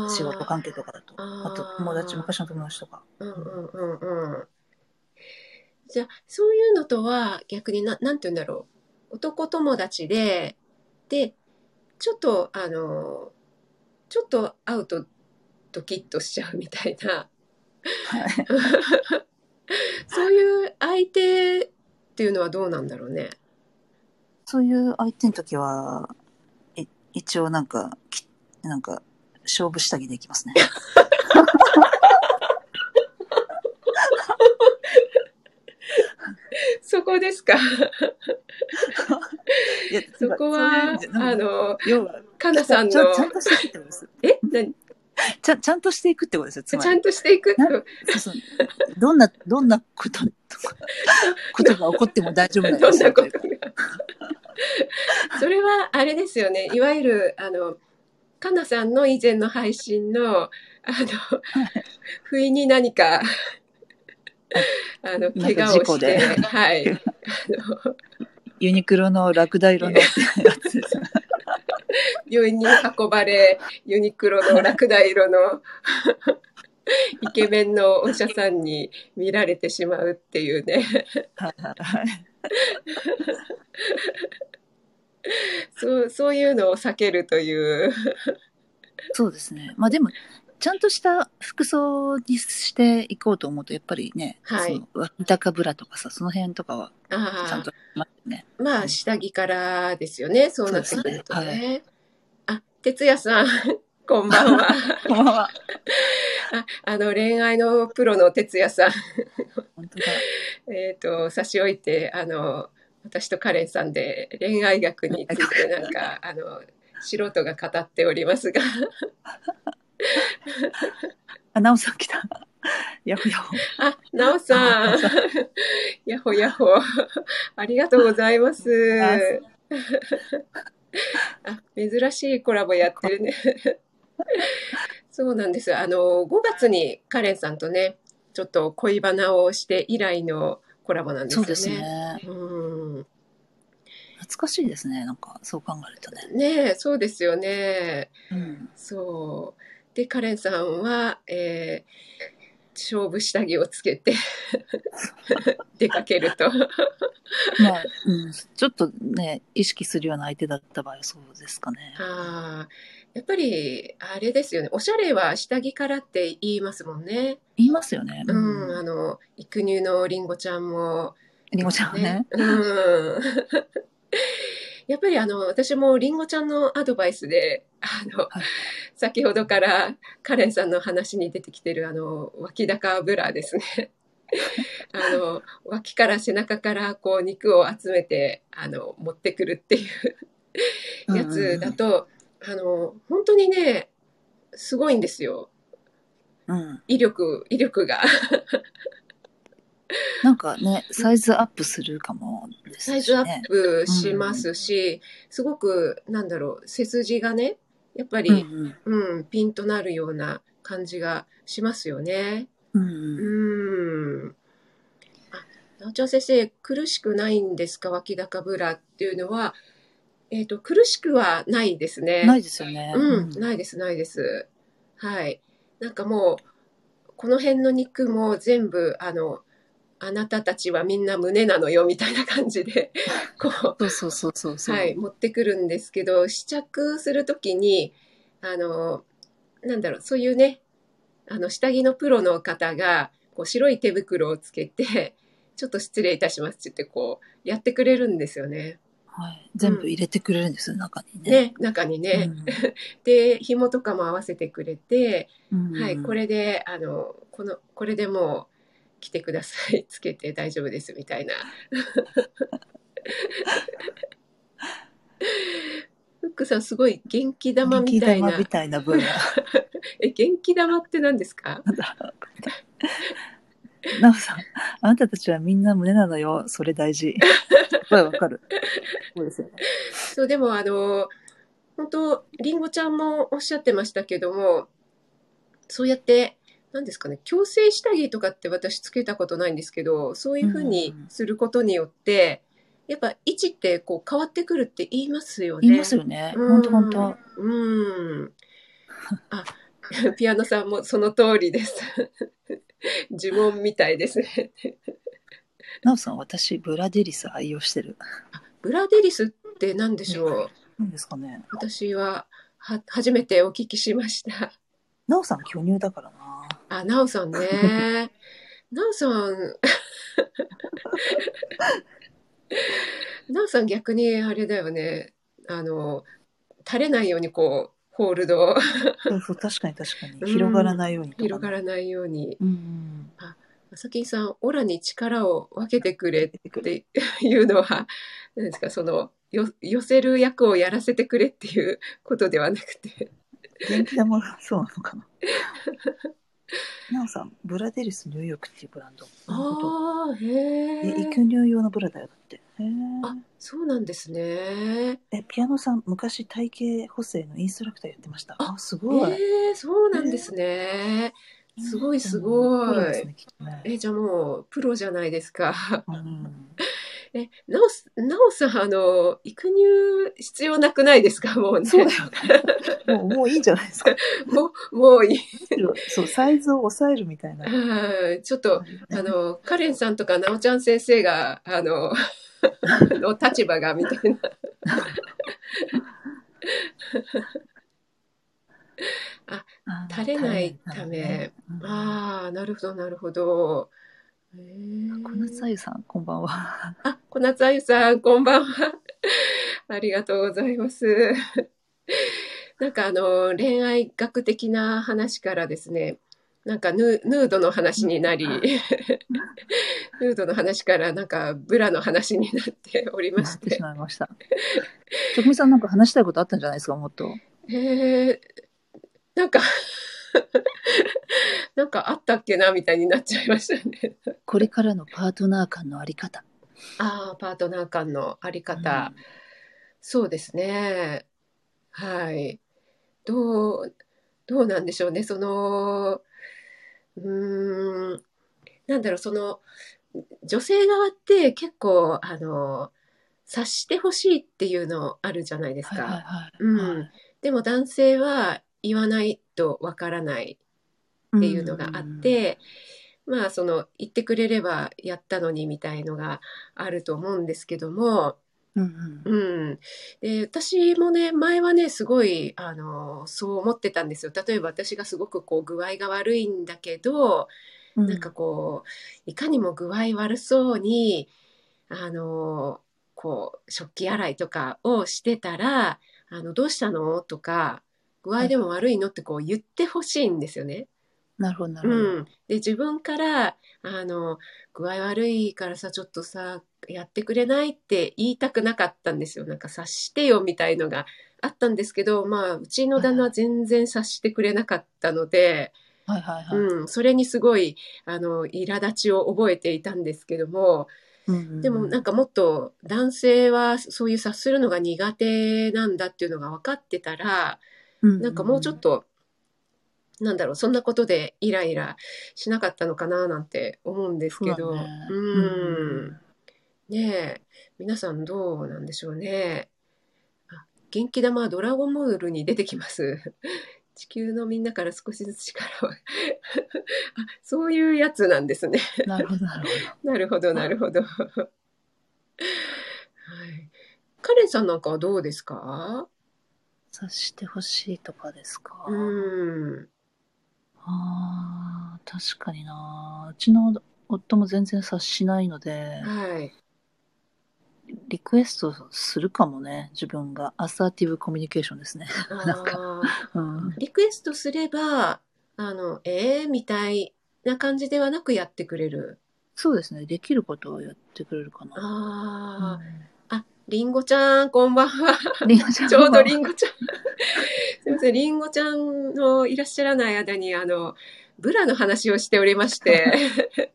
仕事関係とかだと。あと、友達、昔の友達とか。うんうんうんうん。じゃあ、そういうのとは逆にな、なんて言うんだろう。男友達で、で、ちょっと、あの、ちょっと会うとドキッとしちゃうみたいなはい。(laughs) そういう相手っていうのはどうなんだろうね。そういう相手の時は、い一応なんか、きなんか、勝負下着できますね。(laughs) そこですか？いやそこは、あ、の、要は、かなさんのちゃん、としていくってことです。え？何？(laughs) ちゃんちゃんとしていくってことですよ、つまり。ちゃんとしていくなそうそうどんな、どんなこととか、ことが起こっても大丈夫なんですよ。なことが。それはあれですよね。いわゆる、あの、かなさんの以前の配信の、あの、不意に何か、あの、怪我をして、はい。あの、ユニクロのラクダ色のやつです。病院に運ばれ、ユニクロのラクダ色の (laughs) イケメンのお医者さんに見られてしまうっていうね。そう、そういうのを避けるという。そうですね。まあでも、ちゃんとした服装にしていこうと思うと、やっぱりね、はいその脇高ブラとかさ、その辺とかはああちゃんと、まあね。まあ、下着からですよね。そうなってくるとね。あ、哲也さん、(laughs) こんばんは。こんばんは。ああの、恋愛のプロの哲也さん。本当だ。えっ、と、差し置いて、あの、私とカレンさんで恋愛学についてなんか、あの、素人が語っておりますが、あ、なおさん来た。やほやほ。あ、なおさん、やほやほ、ありがとうございます。あ、珍しいコラボやってるね。そうなんです。あの、5月にカレンさんとね、ちょっと恋バナをして以来のコラボなんですよね。そうですね。うん。懐かしいですね。なんか、そう考えるとね。ねえ、そうですよね。うん。そう。で、カレンさんは、えー勝負下着をつけて (laughs) 出かけると。まあ、うん。ちょっとね、意識するような相手だった場合はそうですかね。ああ、やっぱり、あれですよね。おしゃれは下着からって言いますもんね。言いますよね。うん、あの、育乳のりんごちゃんも、りんごちゃんはね。うん。やっぱりあの、私もりんごちゃんのアドバイスで、あの、はい先ほどからカレンさんの話に出てきてるあの、脇高ブラですね。(laughs) あの、脇から背中からこう肉を集めて、あの、持ってくるっていうやつだと、あの、本当にね、すごいんですよ。うん。威力、威力が。(laughs) なんかね、サイズアップするかもね。サイズアップしますし、すごく、なんだろう、背筋がね、やっぱり、うんうん、ピンとなるような感じがしますよね。うん。ううん。ん。あ、なおちゃん先生、苦しくないんですか脇高ブラっていうのは、えっ、と、苦しくはないですね。ないですよね。うん、ないです、ないです。はい。なんかもう、この辺の肉も全部、あの、あなたたちはみんな胸なのよ、みたいな感じで、(laughs) こう、そうそうそうそう。はい、持ってくるんですけど、試着するときに、あの、なんだろう、そういうね、あの、下着のプロの方が、こう、白い手袋をつけて、ちょっと失礼いたしますって言って、こう、やってくれるんですよね。はい。全部入れてくれるんですよ、中にね。ね、中にね。(laughs) で、紐とかも合わせてくれて、うんはい、こ。れで、あの、この、これでもう、来てください。(laughs) つけて大丈夫です、みたいな。フックさん、すごい元気玉みたいな元気玉。みたいな分野。(laughs) え、元気玉って何ですか？(laughs) なおさん、あなたたちはみんな胸なのよ。それ大事。すごいわかる。そうですよね。そう、でも、あの、本当りんごちゃんもおっしゃってましたけども、そうやって、何ですかね、矯正下着とかって私つけたことないんですけど、そういうふうにすることによって、やっぱ位置ってこう変わってくるって言いますよね。言いますよね。うん本当本当。うん。あ、(laughs) ピアノさんもその通りです。(laughs) 呪文みたいですね。なおさん、私、ブラデリス愛用してる。ブラデリスって何でしょう、何ですかね。私はは初めてお聞きしました。なおさん巨乳だからな。あ、なおさんね。(laughs) なおさん、なおさん逆にあれだよね。あの、垂れないようにこう、ホールドをそうそう、確かに確かに。うん広がらないようにとかね広がらないように。うん。まさきんさん、オラに力を分けてくれっていうのは、何ですか、その、よ寄せる役をやらせてくれっていうことではなくて。元気玉がそうなのかな。なおさん、ブラデリスニューヨークっていうブランド。なるほど。ああ、へえ、え。育乳用のブラだよ、だって。へえ。あ、そうなんですね。え、ピアノさん、昔体型補正のインストラクターやってました。ああ、すごい。ええ、そうなんですね。すごいすごいプロですねきっとねえ、じゃあもう、プロじゃないですか。うんえ、なおす、なおさん、あの、育乳必要なくないですか？もうね。そうだよね。もう、もういいんじゃないですか？(laughs) もう、もういい。そう、サイズを抑えるみたいな。(laughs) はいちょっと、あの、カレンさんとかなおちゃん先生が、あの、(laughs) の立場が、みたいな。あ垂れないため。あああ、なるほど、なるほど。小夏あゆさん、こんばんは。あ、小夏あゆさん、こんばんは。(laughs) ありがとうございます。(laughs) なんかあの、恋愛学的な話からですね、なんかヌヌードの話になり、(laughs) ヌードの話からなんかブラの話になっておりましなってし。まいました。ちょくみさんなんか話したいことあったんじゃないですか、もっと。へえ、なんか、(laughs) なんかあったっけなみたいになっちゃいましたね。(laughs) これからのパートナー間のあり方。ああ、パートナー間のあり方。そうですね。はい。どう、どうなんでしょうね。その、うーん、なんだろう、その、女性側って結構、あの、察してほしいっていうのあるじゃないですか。でも男性は言わないとわからないっていうのがあっ、て、まあその言ってくれればやったのにみたいのがあると思うんですけども、うんうんうん、で私もね前はねすごいあのそう思ってたんですよ。例えば私がすごくこう具合が悪いんだけど、うん、なんかこういかにも具合悪そうにあのこう食器洗いとかをしてたら「あのどうしたの?」とか「具合でも悪いの?」ってこう言ってほしいんですよね。なるほどなるほど。うん、で自分からあの「具合悪いからさちょっとさやってくれない?」って言いたくなかったんですよなんか察してよみたいのがあったんですけどまあうちの旦那は全然察してくれなかったので、はいはいはい。うん、それにすごいあの苛立ちを覚えていたんですけどもうんうんうんでもなんかもっと男性はそういう察するのが苦手なんだっていうのが分かってたらなんかもうちょっと、なんだろう、そんなことでイライラしなかったのかななんて思うんですけど、ねうん、ねえ、皆さんどうなんでしょうね。あ、元気玉はドラゴンモールに出てきます。(laughs) 地球のみんなから少しずつ力を。(laughs) あ、そういうやつなんですね。なるほどなるほど。なるほど、なるほど。はい。カレンさんなんかはどうですか？察してほしいとかですか？うん。ああ、確かにな。うちの夫も全然察しないので、はい。リクエストするかもね、自分が。アサーティブコミュニケーションですね。なんかうん。リクエストすれば、あの、えー、みたいな感じではなくやってくれる。そうですね。できることをやってくれるかな。ああ、あ、りんごちゃん、こんばんは。うん、りんごちゃんちょうどりんんごちゃん。(laughs) すみません、りんごちゃんのいらっしゃらない間に、あの、ブラの話をしておりまして、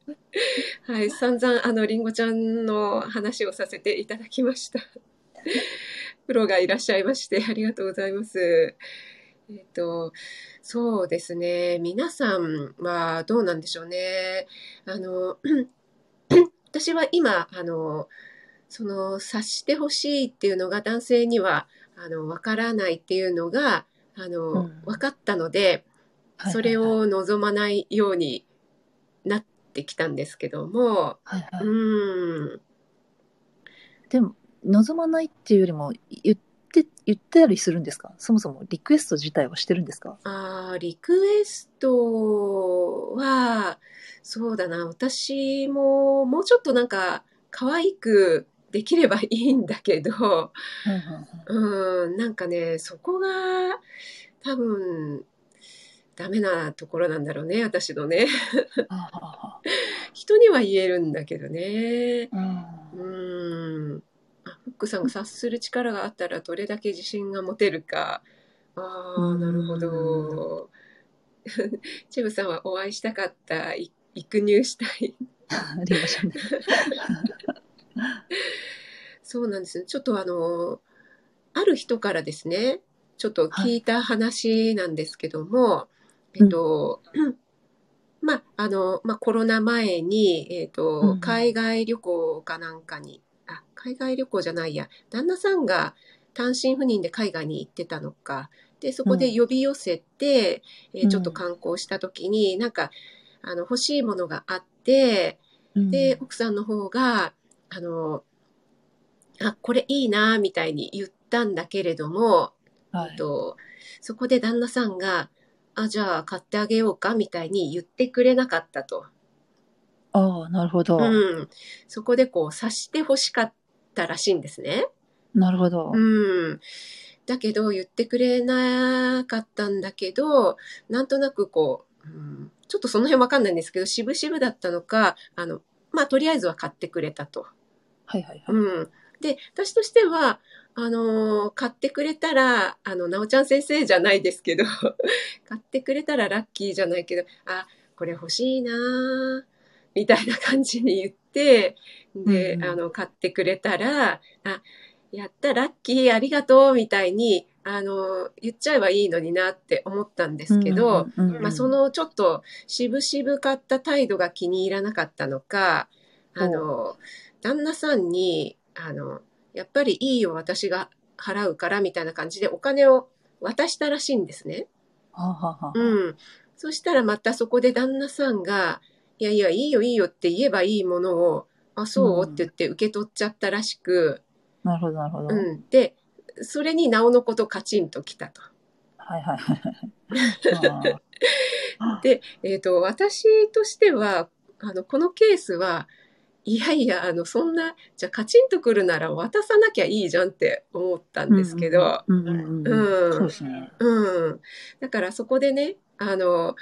(laughs) はい、散々、あの、りんごちゃんの話をさせていただきました。プロがいらっしゃいまして、ありがとうございます。えっ、と、そうですね、皆さんはどうなんでしょうね。あの、(clears throat) 私は今、あの、その察してほしいっていうのが男性にはあの分からないっていうのがあの、うん。分かったのでそれを望まないようになってきたんですけども、はいはい。うん。でも、望まないっていうよりも、言って、言ったりするんですか？そもそもリクエスト自体はしてるんですか？ああ、リクエストは、そうだな、私ももうちょっとなんか可愛くできればいいんだけど、うんなんかね、そこが多分ダメなところなんだろうね、私のね。人には言えるんだけどね。ううんフックさんが察する力があったらどれだけ自信が持てるか。ああ、なるほど。チェブさんはお会いしたかった、い育乳したい。ありましたね。そうなんです。ね。ちょっとあの、ある人からですね、ちょっと聞い。た話なんですけども、えっと、(clears throat) まあ、あの、まあ、コロナ前に、えっと、うん海外旅行かなんかに、あ、海外旅行じゃないや、旦那さんが単身赴任で海外に行ってたのか、で、そこで呼び寄せて、えーちょっと観光した時に、なんか、あの、欲しいものがあって、で、奥さんの方が、あの、あ、これいいな、みたいに言ったんだけれども、はいと、そこで旦那さんが、あ、じゃあ買ってあげようか、みたいに言ってくれなかったと。ああ、なるほど。うん。そこでこう、察して欲しかったらしいんですね。なるほど。うん。だけど、言ってくれなかったんだけど、なんとなくこう、うん、ちょっとその辺わかんないんですけど、渋々だったのか、あの、まあ、とりあえずは買ってくれたと。はいはいはい。うん。で、私としては、あのー買ってくれたら、あの、なおちゃん先生じゃないですけど、(laughs) 買ってくれたらラッキーじゃないけど、あ、これ欲しいなーみたいな感じに言って、で、うんうん。あの、買ってくれたら、あ、やった、ラッキー、ありがとう、みたいに、あの、言っちゃえばいいのになって思ったんですけど、うんうんうんまあ、そ、のちょっと渋々買った態度が気に入らなかったのか、あの、旦那さんに、あの、やっぱりいいよ、私が払うから、みたいな感じでお金を渡したらしいんですね。はあはあはあうん。そしたらまたそこで旦那さんが、いやいや、いいよ、いいよって言えばいいものを、あ、そう、うんって言って受け取っちゃったらしく、なるほど、なるほど。うん。で、それになおのことカチンときたと。はいはいはい (laughs) で、えっ、と、私としては、あの、このケースは、いやいや、あの、そんな、じゃあカチンとくるなら渡さなきゃいいじゃんって思ったんですけど、うんうんうんうんそうですね。うん。だからそこでね、あの、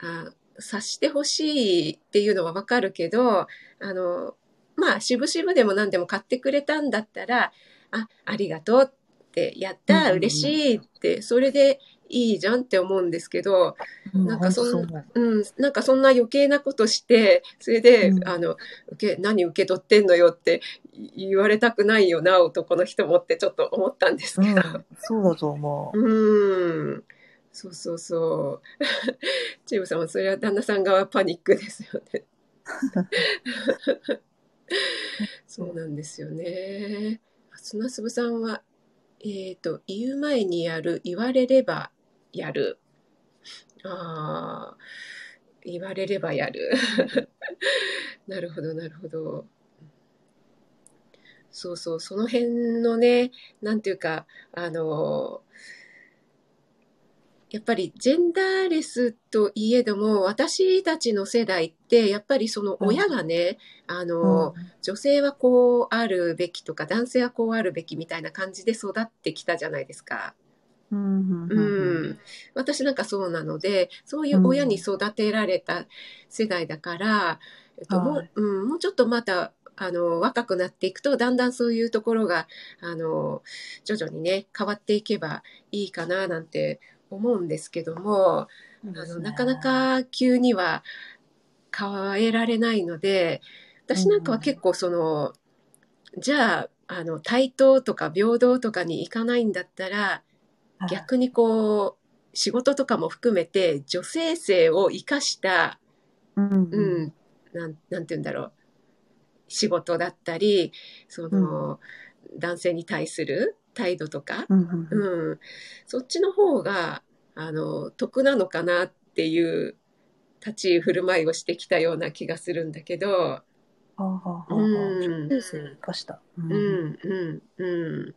あ察してほしいっていうのはわかるけど、あの、まあ、渋々でも何でも買ってくれたんだったら、あ、ありがとうって、やった、嬉しいって、それでいいじゃんって思うんですけど、うなんかそん本当うん、なんかそんな余計なことして、それで、うんあの、受け、何受け取ってんのよって言われたくないよな、男の人もってちょっと思ったんですけど。うん、そうだと思う。(laughs) うん。そうそうそう。(laughs) チームさんもそれは旦那さん側パニックですよね。(laughs) そうなんですよね。砂粒さんは、えっ、と、言う前にやる、言われればやる。ああ、言われればやる。(laughs) なるほど、なるほど。そうそう、その辺のね、なんていうか、あの、やっぱりジェンダーレスといえども、私たちの世代って、やっぱりその親がね、あの、女性はこうあるべきとか、男性はこうあるべきみたいな感じで育ってきたじゃないですか。うん。私なん。かそうなので、そういう親に育てられた世代だから、えっと、も、ううん、もうちょっとまた、あの、若くなっていくと、だん。だん。そういうところが、あの、徐々にね、変わっていけばいいかな、なん。て思うん。ですけども、あの、なかなか急には変えられないので、私なん。かは結構その、じゃあ、あの、対等とか平等とかに行かないん。だったら、逆にこう、仕事とかも含めて女性性を生かした、うんううんん、なん、なんて言うんだろう、仕事だったり、その、男性に対する態度とか、うんうんうん。うん、そっちの方が、あの、得なのかなっていう立ち振る舞いをしてきたような気がするんだけど、はあはあはあ生かした。ううん、うん、うん。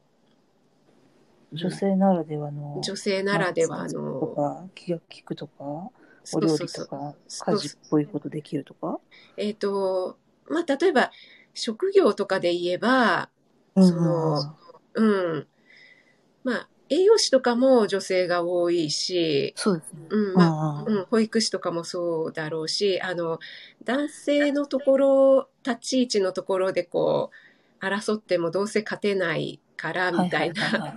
女性ならではの、女性ならではとの、か、気が利くとか、お料理。とか、家事っぽいことできるとか？えっ、と、まあ、例えば、職業とかで言えば、うんそのうん。まあ、栄養士とかも女性が多いし、そうですね。うん、まあ、うんうん、保育士とかもそうだろうし、あの、男性のところ、立ち位置のところでこう、争ってもどうせ勝てないから、みたいな、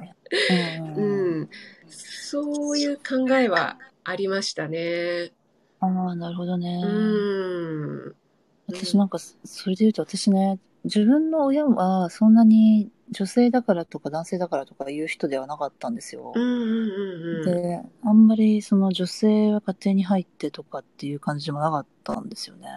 うんうん、そういう考えはありましたね。ああ、なるほどね。うん。私なんか、それで言うと私ね、自分の親はそんなに女性だからとか男性だからとか言う人ではなかったんですよ。で、あんまりその女性は家庭に入ってとかっていう感じもなかったんですよね。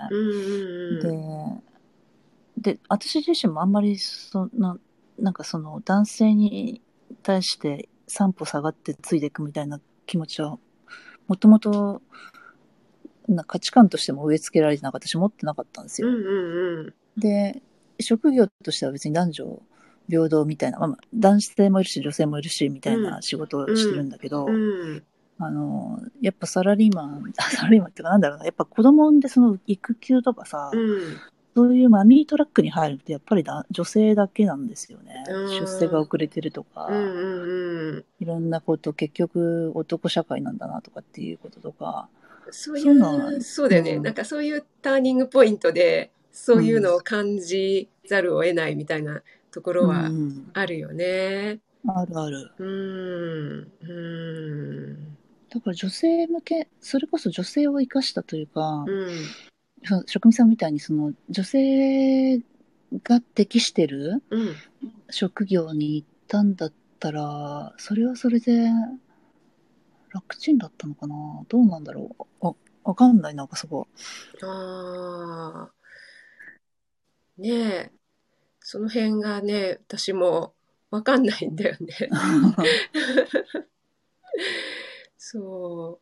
で、で、私自身もあんまりそんな、なんかその男性に対して三歩下がってついていくみたいな気持ちは、もともと、な価値観としても植え付けられてなかったし、持ってなかったんですよ。うんうんうん。で、職業としては別に男女平等みたいな、まあまあ、男性もいるし女性もいるしみたいな仕事をしてるんだけど、うん。あの、やっぱサラリーマン、(laughs) サラリーマンっていうかなんだろうな、やっぱ子供産んでその育休とかさ、うん。そういうマミートラックに入るってやっぱりだ女性だけなんですよね。うん出世が遅れてるとか、うんうんうん。いろんなこと、結局男社会なんだなとかっていうこととか、そういそうそうだよね。うんなんかそういうターニングポイントで、そういうのを感じざるを得ないみたいなところはうんあるよね。あるある。うん。うん。だから女性向け、それこそ女性を生かしたというか、うん。その職人さんみたいにその女性が適してるうん。職業に行ったんだったら、それはそれで楽ちんだったのかな？どうなんだろう？あ、わかんない、なんかそこ。ああ。ねえ。その辺がね、私もわかんないんだよね。(laughs) そ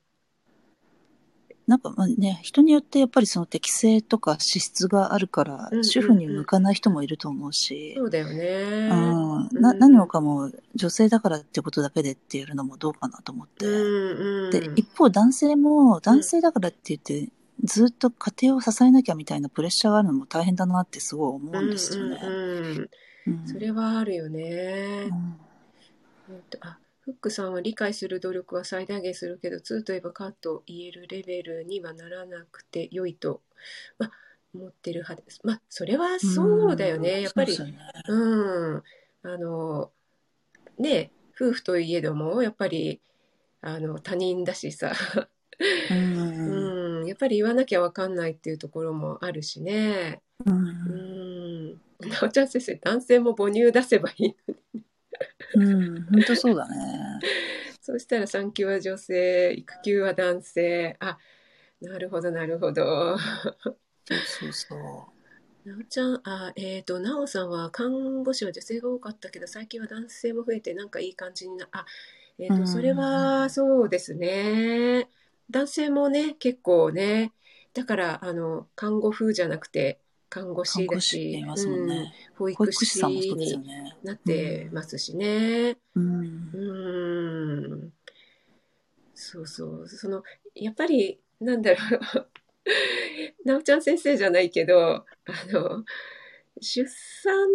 なんかまあね、人によってやっぱりその適性とか資質があるからうんうんう、ん主婦に向かない人もいると思うう。し、そうだよね。うん、うんな何もかも女性だからってことだけでってやるのもどうかなと思って。うんうん。で、一方男性も男性だからって言って、ずっと家庭を支えなきゃみたいなプレッシャーがあるのも大変だなってすごい思うんですよね。うんうんうんうんそれはあるよねう。んえっとあフックさんは理解する努力は最大限するけど、2といえばカーと言えるレベルにはならなくて良いと、まあ、思ってる派です。まあ、それはそうだよね。やっぱり、そうん。あの、ね、夫婦といえども、やっぱり、あの、他人だしさ、うんうん、やっぱり言わなきゃわかんないっていうところもあるしね。ううんん。なおちゃん先生、男性も母乳出せばいいのに。うん、本当そうだね。(laughs) そしたら産休は女性、育休は男性。あ、なるほど、なるほど。そうそうそう。なおちゃん、あ、えっ、と、なおさんは看護師は女性が多かったけど、最近は男性も増えて、なんかいい感じにな、あ、えっ、と、うんそれはそうですね。男性もね、結構ね、だから、あの、看護婦じゃなくて、看護師だし言い、ますもんうんね。保保育士にね。なってますしね。うんう。ーん。そうそう。その、やっぱり、なんだろう。(laughs) なおちゃん先生じゃないけど、あの、出産、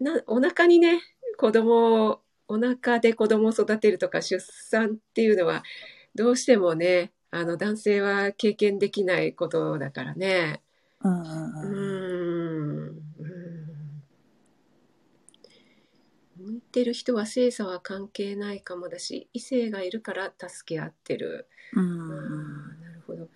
な、お腹にね、子供を、お腹で子供を育てるとか出産っていうのは、どうしてもね、あの、男性は経験できないことだからね。うんうん。ん。向いてる人は性差は関係ないかもだし、異性がいるから助け合ってる。うんなるほど。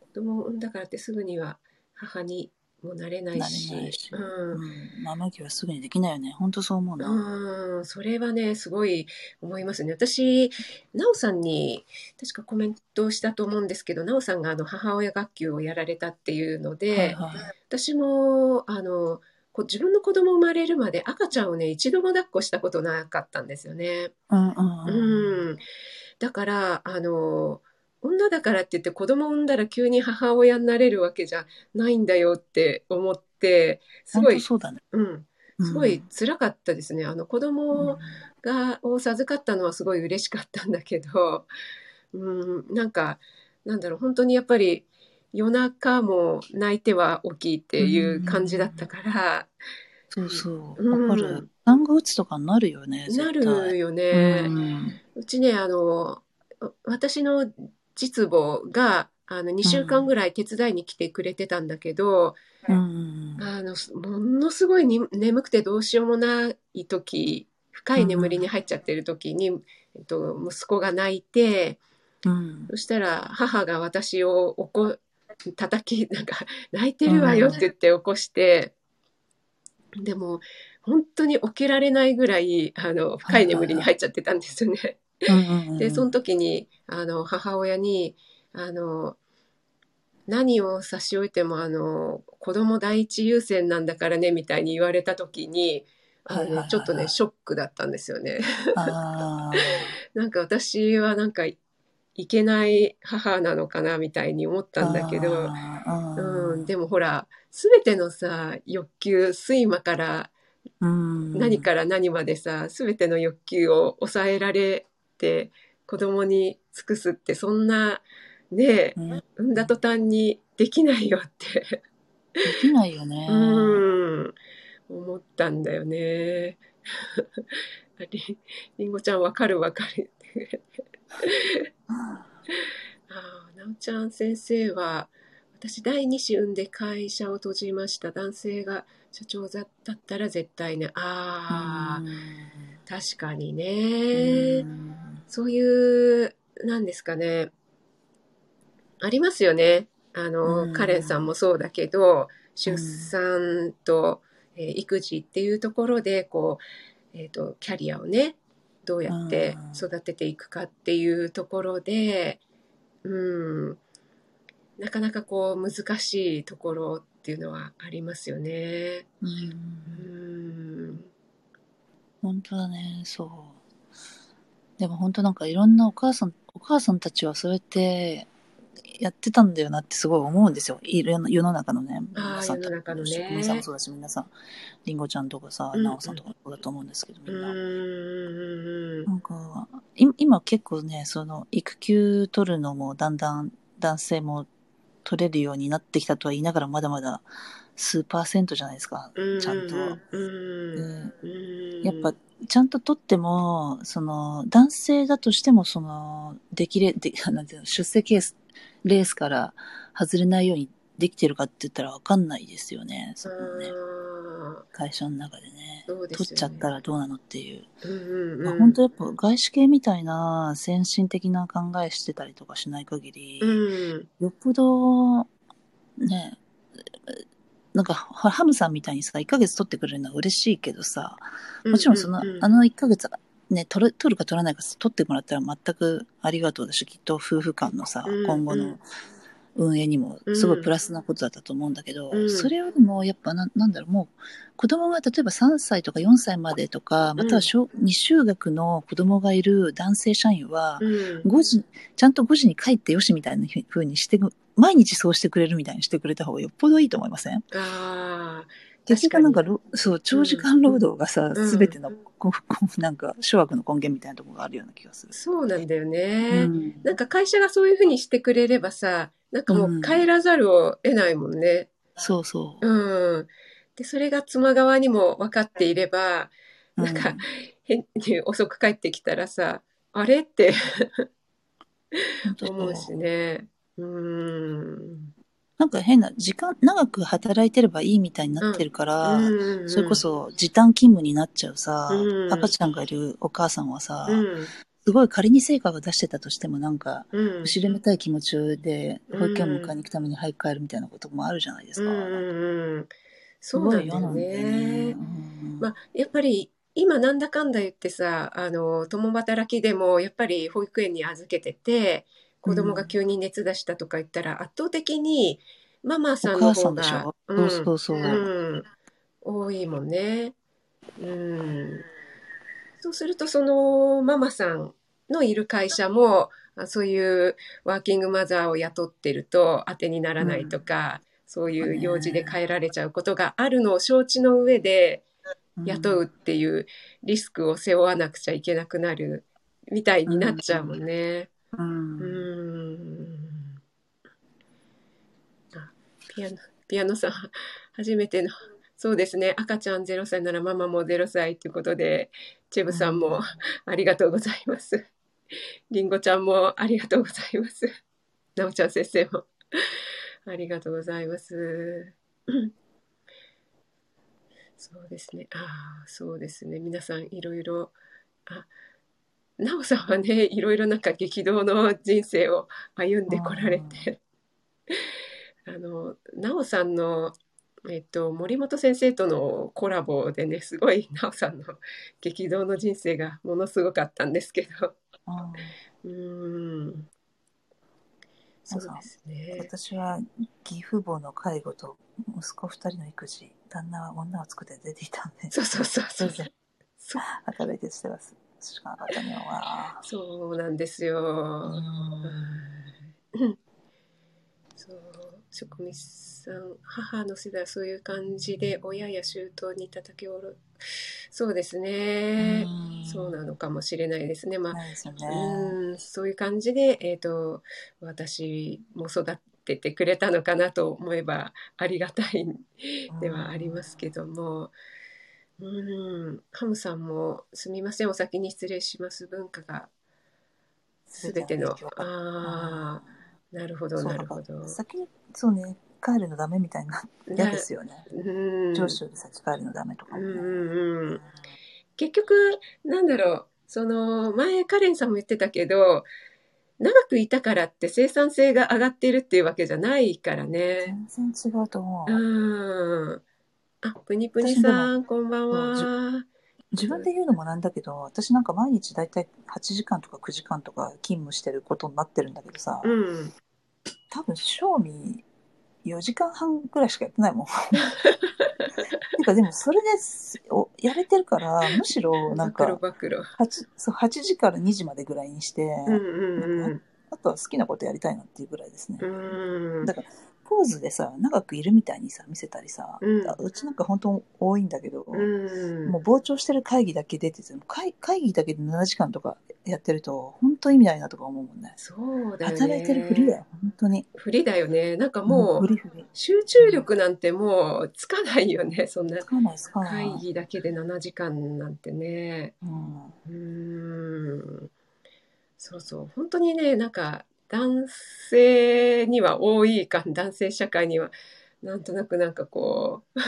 子供を産んだからってすぐには母にもなれないなれし。ないし。ううん。ママ期はすぐにできないよね。本当そう思うな。ん。うん、それはね、すごい思いますね。私、なおさんに確かコメントしたと思うんですけど、なおさんがあの母親学級をやられたっていうので、はいはい。私もあのこう自分の子供生まれるまで赤ちゃんをね一度も抱っこしたことなかったんですよね。うんうんだからあの女だからって言って子供産んだら急に母親になれるわけじゃないんだよって思ってすごいそうだね。うん、すごい辛かったですね。あの子供が、を授かったのはすごい嬉しかったんだけど、うん、なんか、なんだろう、本当にやっぱり夜中も泣いては起きっていう感じだったから、そうそう。うんわかる。産後うつとかになるよね。なるよね。うんうちね、あの、私の実母が、あの、2週間ぐらい手伝いに来てくれてたんだけど、うん。あの、ものすごいに眠くてどうしようもない時、深い眠りに入っちゃってる時に、えっと、息子が泣いて、うん。そしたら母が私を起こ、叩き、なんか、泣いてるわよって言って起こして、でも、本当に起きられないぐらい、あの、深い眠りに入っちゃってたんですよね。うんで、その時に、あの、母親に、あの、何を差し置いても、あの、子供第一優先なんだからね、みたいに言われた時に、あのちょっとね、ショックだったんですよね。あ (laughs) なんか私はなんか、いけない母なのかな、みたいに思ったんだけど、うん、でもほら、すべてのさ、欲求、睡魔からうん何から何までさ、すべての欲求を抑えられて、子供に尽くすって、そんな、ねえ、うんで産んだ途端にできないよって、きないよね。(laughs) うん、思ったんだよね。(laughs) りりんごちゃんわかるわかる。ああ、なおちゃん先生は、私第二子産んで会社を閉じました。男性が社長だったら絶対ね。ああ、確かにうね。んそういう、なんですかね。ありますよね。あの、うんカレンさんもそうだけど、出産と、えー育児っていうところで、こう、えっ、と、キャリアをね、どうやって育てていくかっていうところで、うん、なかなかこう、難しいところっていうのはありますよね。ううんん。本当だね、そう。でも本当なんかいろんなお母さん、お母さんたちはそうやってやってたんだよなってすごい思うんですよ。いろんな世の中のね。皆さん世の中のね皆さんもそうだし、皆さん、りんごちゃんとかさ、うんなおさんとかそうだと思うんですけど、みうんな。ん。なんか、い今結構ね、その、育休取るのもだんだん男性も取れるようになってきたとは言いながら、まだまだ数パーセントじゃないですか、ちゃんと。うんやっぱ、ちゃんと取っても、その、男性だとしても、その、できれ、で、(laughs) なんていうの、出世ケース、レースから外れないようにできてるかって言ったらわかんないですよね。そのね、あ会社の中でね。ね取っちゃったらどうなのっていう。ーうんうんまあ、うん本当やっぱ外資系みたいな先進的な考えしてたりとかしない限り、うんよっぽど、ね、なんか、ハハムさんみたいにさ、1ヶ月取ってくれるのは嬉しいけどさ、もちろんその、うううあの1ヶ月、ね、取る、取るか取らないか取ってもらったら全くありがとうだし、きっと夫婦間のさ、うん今後の運営にもすごいプラスなことだったと思うんだけど、うん。それよりもやっぱな、なんだろう、もう、子供が例えば3歳とか4歳までとか、または小未就学の子供がいる男性社員は、うん。5時、ちゃんと5時に帰ってよしみたいな風にしてく、毎日そうしてくれるみたいにしてくれた方がよっぽどいいと思いません？ああ結局なんかろ、そう、長時間労働がさうん、すべ、ての、こ (laughs) こなんか、諸悪の根源みたいなところがあるような気がする。そうなんだようね、ん。なんか会社がそういうふうにしてくれればさなんかもう帰らざるを得ないもんね。そうそう。うん。でそれが妻側にも分かっていればなんかうん変に遅く帰ってきたらさあれって (laughs) 思うしね。うんなんか変な、時間、長く働いてればいいみたいになってるから、うんそれこそ時短勤務になっちゃうさ、うん赤ちゃんがいるお母さんはさ、うんすごい仮に成果が出してたとしてもなんか、うん後ろめたい気持ちでうん保育園を迎えに行くために早く帰るみたいなこともあるじゃないですか。うんうんそうなんだよね。ね。うんまあ、やっぱり今なんだかんだ言ってさあの共働きでもやっぱり保育園に預けてて子供が急に熱出したとか言ったら圧倒的にママさんの方がょ、うんそうそうそう。うん、多いもんね。うん、そうするとそのママさんのいる会社もあそういうワーキングマザーを雇ってると当てにならないとか、そういう用事で帰られちゃうことがあるのを承知の上で雇うっていうリスクを背負わなくちゃいけなくなるみたいになっちゃうもんね。うん。あ、ピアノ、ピアノさん、初めての、そうですね、赤ちゃん0歳ならママも0歳ということで、チェブさんもありがとうございます。りんごちゃんもありがとうございます。なおちゃん先生もありがとうございます。そうですね。ああ、そうですね。皆さんいろいろ、あ、なおさんはね、(laughs) いろいろなんか激動の人生を歩んでこられて、(laughs) あの、なおさんの、えっと、森本先生とのコラボでね、すごいなおさんの激動の人生がものすごかったんですけど、(laughs) うーん。そうですね。私は義父母の介護と息子二人の育児、旦那は女を作って出ていたんで、そうそうそうそう働いてしてます。しかなかったね。わそうなんですよ。うんそう職味さん母の世代はそういう感じで親や周到に叩きおろそうですね、そうなのかもしれないですねまあね。うんそういう感じで、えー、と私も育ててくれたのかなと思えばありがたいではありますけども、うん、ハムさんもすみませんお先に失礼します文化がすべてのああなるほどなるほど先に、そうね、帰るのダメみたいな、嫌ですよね。うん上司より先帰るのダメとかもね。うんうんうん結局なんだろうその前カレンさんも言ってたけど長くいたからって生産性が上がっているっていうわけじゃないからね。全然違うと思う。うん。あ、ぷにぷにさん、こんばんは。自分で言うのもなんだけど、私なんか毎日だいたい8時間とか9時間とか勤務してることになってるんだけどさ、うん。多分賞味4時間半ぐらいしかやってないもん。(laughs) てかでもそれですおやれてるから、むしろなんか暴露。8, そう8時から2時までぐらいにして、うんうんあとは好きなことやりたいなっていうぐらいですね。だからポーズでさ、長くいるみたいにさ、見せたりさ、うんあうちなんか本当多いんだけど、うん。もう傍聴してる会議だけ出てて、会会議だけで7時間とかやってると、本当意味ないなとか思うもんね。そうだよね。働いてるふりだよ、本当に。ふりだよね。なんかもう、ふりふり。集中力なんてもうつかないよね。そんなつかないつかない。会議だけで7時間なんてね。うん。うーんそうそう本当にねなんか男性には多いか男性社会にはなんとなくなんかこう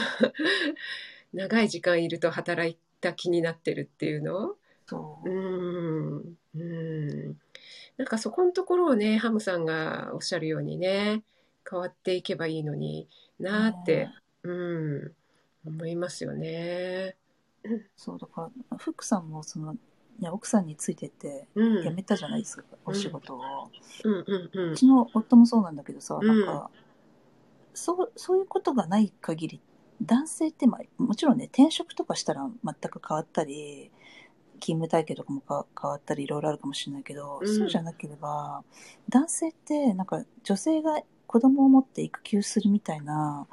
長い時間いると働いた気になってるっていうの？そう。う。ん。うん。なんかそこのところをねハムさんがおっしゃるようにね変わっていけばいいのになーって、うん。思いますよね。そう、だから、フックさんもその、ね、奥さんについてってうん辞めたじゃないですか、お仕事を。うんうんうんうちの夫もそうなんだけどさ、うんなんか、そう、そういうことがない限り、男性って、まあ、もちろんね、転職とかしたら全く変わったり、勤務体系とかもか変わったり、いろいろあるかもしれないけど、うんそうじゃなければ、男性って、なんか、女性が子供を持って育休するみたいな、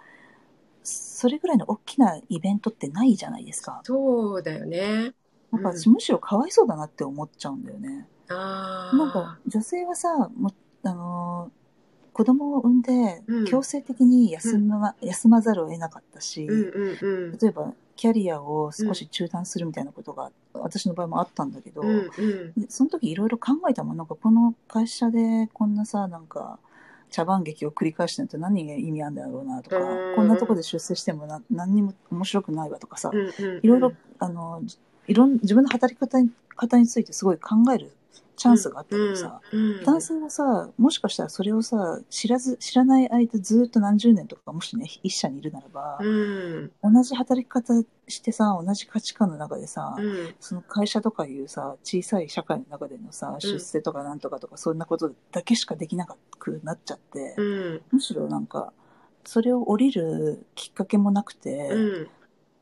それぐらいの大きなイベントってないじゃないですか。そうだよね。なんか私、むしろかわいそうだなって思っちゃうんだよね。なんか女性はさもあのー子供を産んでうん強制的に休ま,、休まざるを得なかったし、うんうんうん。例えばキャリアを少し中断するみたいなことが、私の場合もあったんだけど、うんうん。でその時いろいろ考えたもんなんかこの会社でこんなさなんか茶番劇を繰り返してるって何が意味あるんだろうなとか、うんこんなとこで出世してもな何にも面白くないわとかさ、うんうん。いろいろ、あの、じいろん、自分の働き方に方についてすごい考えるチャンスがあったけどさ、うん、男性はさ、もしかしたらそれをさ、知らず、知らない間ずっと何十年とか、もしね、一社にいるならば、うん。同じ働き方してさ、同じ価値観の中でさ、うん。その会社とかいうさ、小さい社会の中でのさ、出世とかなんとかとか、そんなことだけしかできなくなっちゃって、うん。むしろなんか、それを降りるきっかけもなくて、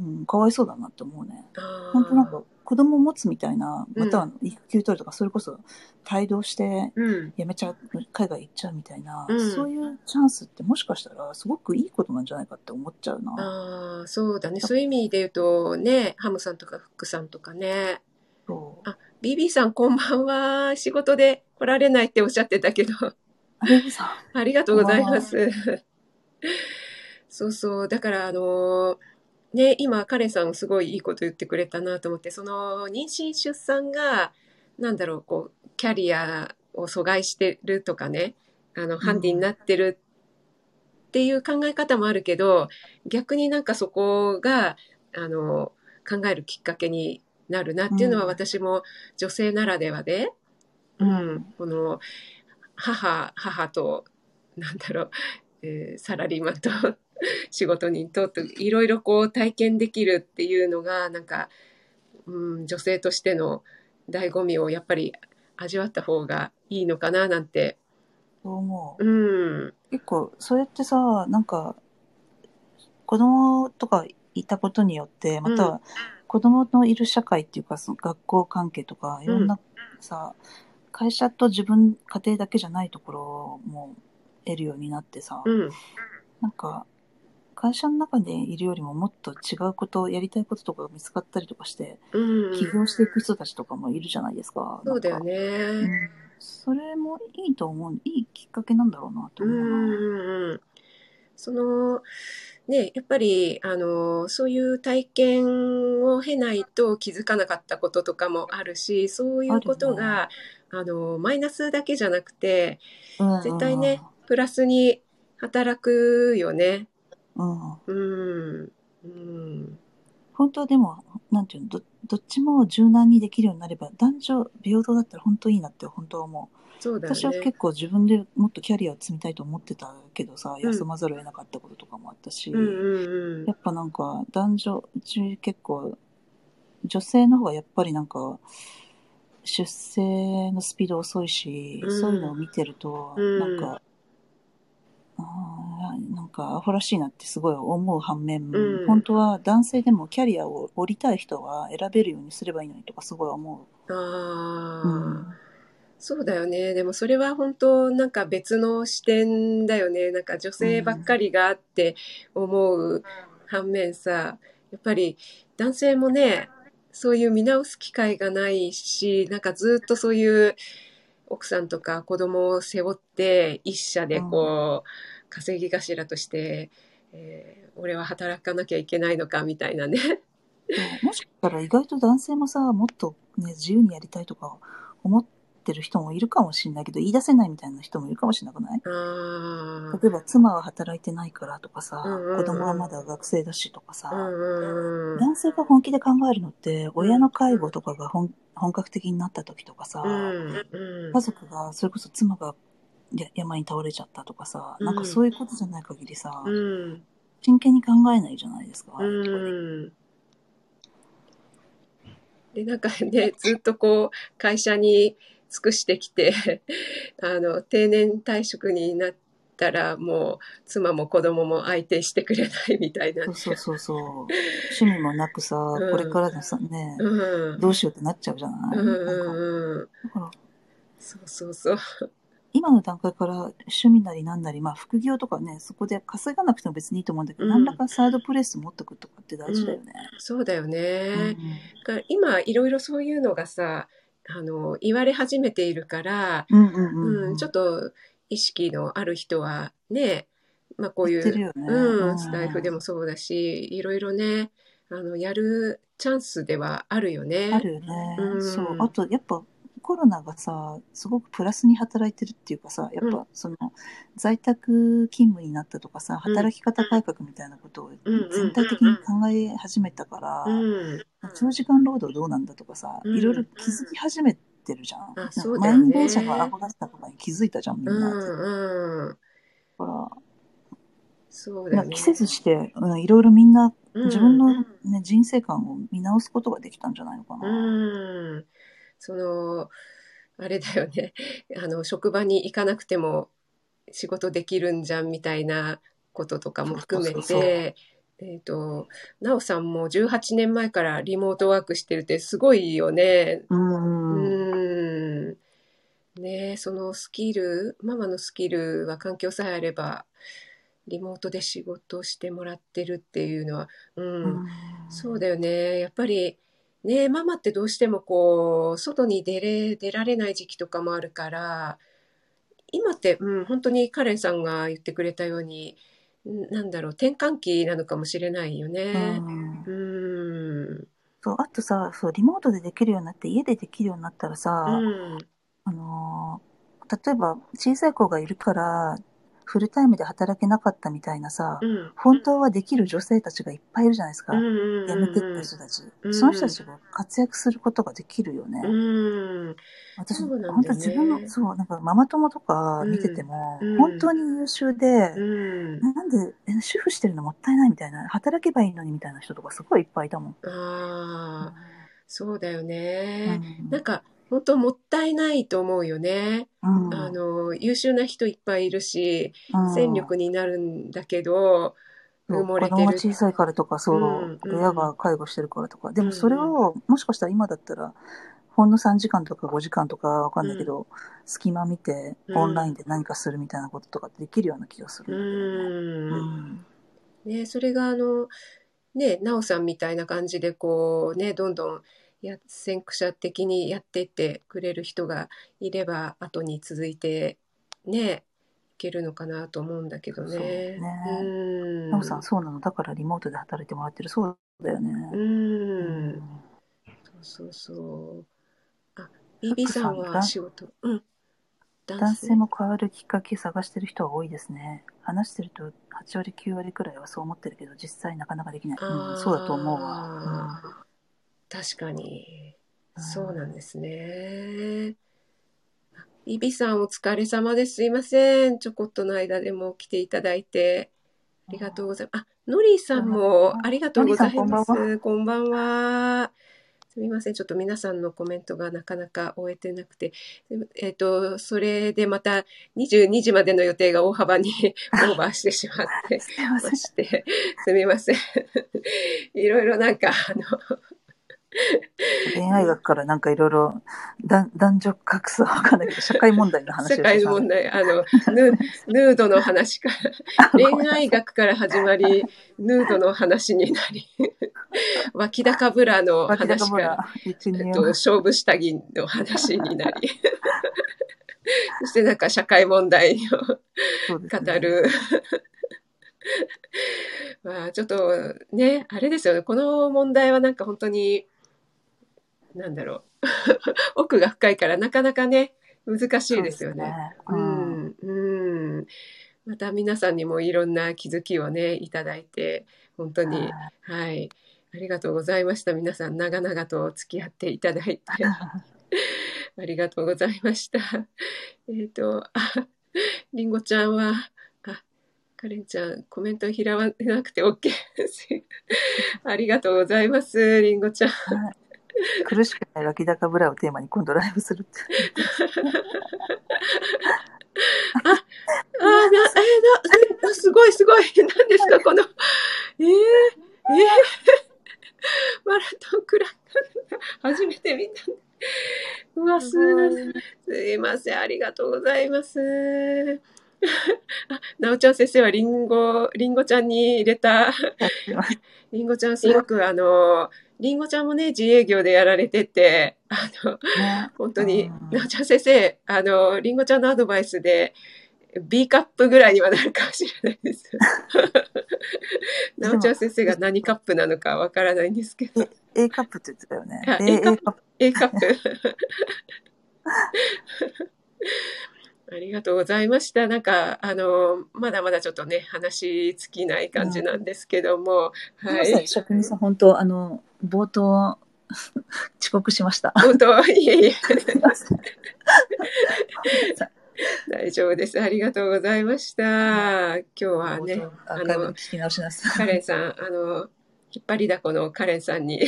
うん。うん、かわいそうだなって思うね。本当なんか子供を持つみたいな、うんまたは育休取るとか、それこそ帯同してうん。辞めちゃう、海外行っちゃうみたいな、うんそういうチャンスってもしかしたらすごくいいことなんじゃないかって思っちゃうな。ああ、そうだね。そういう意味で言うと、ね、ハムさんとかフックさんとかね。そうあ、BB さんこんばんは。仕事で来られないっておっしゃってたけど、さ (laughs) ありがとうございます。(laughs) そうそう。だから、あの、ね、今、カレンさんすごいいいこと言ってくれたなと思って、その、妊娠出産が、なんだろう、こう、キャリアを阻害してるとかね、あの、ハンディになってるっていう考え方もあるけど、逆になんかそこが、あの、考えるきっかけになるなっていうのはうん。私も女性ならではで、うん、この母、母と、なんだろう、えーサラリーマンと (laughs) 仕事人とといろいろこう体験できるっていうのがなんか、うん、女性としての醍醐味をやっぱり味わった方がいいのかななんて、思う。うん、結構、それってさ、なんか、子供とかいたことによって、または子供のいる社会っていうか、その学校関係とか、いろんなさ、会社と自分、家庭だけじゃないところも得るようになってさ、うん、なんか、会社の中でいるよりももっと違うこと、やりたいこととかが見つかったりとかして、うん、起業していく人たちとかもいるじゃないですか。そうだよなんか。うね。んそれもいいと思う。いいきっかけなんだろうなとうん思うな。うんうんそのねやっぱりあのそういう体験を経ないと気づかなかったこととかもあるしそういうことがあ、のマイナスだけじゃなくてうんうん絶対ねプラスに働くよね。うん。うんうん本当はでも、なんていうの、どどっちも柔軟にできるようになれば、男女平等だったら本当いいなって本当は思う。そうだよ私はね。結構自分でもっとキャリアを積みたいと思ってたけどさ、ん休まざるを得なかったこととかもあったし、うんうんうんやっぱなんか男女、うち結構、女性の方がやっぱりなんか、出生のスピード遅いし、うんそういうのを見てると、うんなんか、なんかアホらしいなってすごい思う反面、うん本当は男性でもキャリアを降りたい人は選べるようにすればいいのにとかすごい思あう。あ、うんそうだよね。でもそれは本当なんか別の視点だよね。なんか女性ばっかりがあって思う反面さ、やっぱり男性もね、そういう見直す機会がないし、なんかずっとそういう奥さんとか子供を背負って一社でこう、稼ぎ頭として、えー俺は働かなきゃいけないのかみたいなね。(laughs) もしかしたら意外と男性もさ、もっとね、自由にやりたいとか思ってる人もいるかもしれないけど、言い出せないみたいな人もいるかもしれなくない？あ例えば妻は働いてないからとかさ、うんうんうん。子供はまだ学生だしとかさ、うんうん。男性が本気で考えるのって、親の介護とかが本本格的になった時とかさ、うんうん。家族が、それこそ妻がや病に倒れちゃったとかさ、うん。なんかそういうことじゃない限りさ、うん。真剣に考えないじゃないですか。うん。でなんかねずっとこう会社に尽くしてきて (laughs) あの定年退職になったらもう妻も子供も相手してくれないみたいな。そうそうそうそう。趣味もなくさ、ん。これからのさ、ね、うん。どうしようってなっちゃうじゃない、うんなんかうんうん。だから。そうそうそう今の段階から趣味なりなんなり、まあ副業とかね、そこで稼がなくても別にいいと思うんだけど、うん。何らかサイドプレイス持ってくとかって大事だよね。そうだようん。ね、だから今いろいろそういうのがさあの言われ始めているから、うんうんうんうん、ちょっと意識のある人はね、まあ、こういう、ね。う、うんん。スタイフでもそうだしいろいろねあのやるチャンスではあるよね。あるよね、うん。そう。あと、やっぱ、コロナがさ、すごくプラスに働いてるっていうかさ、やっうぱ、その、在宅勤務になったとかさ、うん。働き方改革みたいなことを全体的に考え始めたから、うん、長時間労働どうなんだとかさ、うん。いろいろ気づき始めてるじゃん。うだよね。満員電車がアホだったことに気づいたじゃん、みんうな。ん、うん、だから、そうだよね。季節して、うん、いろいろみんなうん。自分の、ね人生観を見直すことができたんじゃないのかな。うん、そのあれだよね (laughs) あの職場に行かなくても仕事できるんじゃんみたいなこととかも含めてえっ、と、なおさんも18年前からリモートワークしてるってすごいよね。う。うんん。ねえそのスキル、ママのスキルは環境さえあれば、リモートで仕事をしてもらってるっていうのは、うん、そうだよね。やっぱり、ね、ママってどうしてもこう、外に出れ、出られない時期とかもあるから、今って、うん、本当にカレンさんが言ってくれたように、んなんだろう、転換期なのかもしれないようね。んうん。そう、あとさ、そう、リモートでできるようになって、家でできるようになったらさ、うん。あのー例えば小さい子がいるから、フルタイムで働けなかったみたいなさ、うん。本当はできる女性たちがいっぱいいるじゃないですか。うんうん辞めてった人たち。その人たちが活躍することができるよね。うん。私、ね本当自分の、そう、なんかママ友とか見てても、うん本当に優秀で、うん。なんで、え主婦してるのもったいないみたいな、働けばいいのにみたいな人とかすごいいっぱいいたもん。ああ、そうだよね。うんなんか、本当もったいないと思うよね。うんあの、優秀な人いっぱいいるし、うん戦力になるんだけど、埋もれてる。子供が小さいからとか、そう、うんうん親が介護してるからとか。でうんうんもそれを、もしかしたら今だったら、ほんの3時間とか5時間とかわかんないけど、隙間見て、うんオンラインで何かするみたいなこととかできるような気がすうるんだけどね。ん。ね、それがあの、ね、なおさんみたいな感じでこうね、どんどんや先駆者的にやってってくれる人がいれば後に続いてね、いけるのかなと思うんだけどね。そうねうん。なおさん、そうなの？だからリモートで働いてもらってる。そうだよね。う。うんそうそうそう。あ、BB さんは仕事？うん。男性？も変わるきっかけ探してる人は多いですね。話してると8割9割くらいはそう思ってるけど、実際なかなかできない。うん、そうだと思うわ。確かに。うんそうなんですね。あイビさんお疲れ様です。すいません。ちょこっとの間でも来ていただいて。ありがとうございます。あ、ノリーさんもありがとうございます。こんばんは。すみません。ちょっと皆さんのコメントがなかなか終えてなくて。えっ、と、それでまた22時までの予定が大幅に (laughs) オーバーしてしまって。ま。して、すみません。いろいろなんか、あの、(laughs) 恋愛学からなんかいろいろ男男女格差はわかんないけど、社会問題の話を (laughs) 社会問題、あの、ヌヌードの話から、(laughs) 恋愛学から始まり、ヌードの話になり、脇高ブラの脇話から、え二っと、勝負下着の話になり、そしてなんか社会問題を語る。まあちょっとね、あれですよね。この問題はなんか本当に、なんだろう。(laughs) 奥が深いからなかなかね、難しいですよね。そうん、うん。また皆さんにもいろんな気づきをね、いただいて、本当うんに、はい。ありがとうございました。皆さん、長々と付き合っていただいて。(laughs) ありがとうございました。えっ、と、あ、りんごちゃんは、あ、カレンちゃん、コメント拾わなくて OK です。(laughs) ありがとうございます、りんごちゃん。(laughs) 苦しくない脇高ブラをテーマに今度ライブするって。(laughs) あ、な、えーな、なすごいすごい。(laughs) 何ですか、この、えー、えー、マラトンクラ初めて見た。うわ、すすいません、ありがとうございます。あ、なおちゃん先生はリンゴ、リンゴちゃんに入れた。りんごちゃんすごくあの、りんごちゃんもね、自営業でやられてて、あの、ね本当にうん、なおちゃん先生、あの、りんごちゃんのアドバイスで、B カップぐらいにはなるかもしれないです。(laughs) なおちゃん先生が何カップなのかわからないんですけど、A カップって言ってたよね。あ A, A カップ。A カップ。(laughs) ありがとうございました。なんか、あの、まだまだちょっとね、話尽きない感じなんですけども、はい。職人さん、本当、あの、冒頭、(laughs) 遅刻しました。本当、いえいえ。(laughs) 大丈夫です。ありがとうございました。今日はね、冒頭アーカイブ聞き直しなさい。カレンさん、あの、引っ張りだこのカレンさんに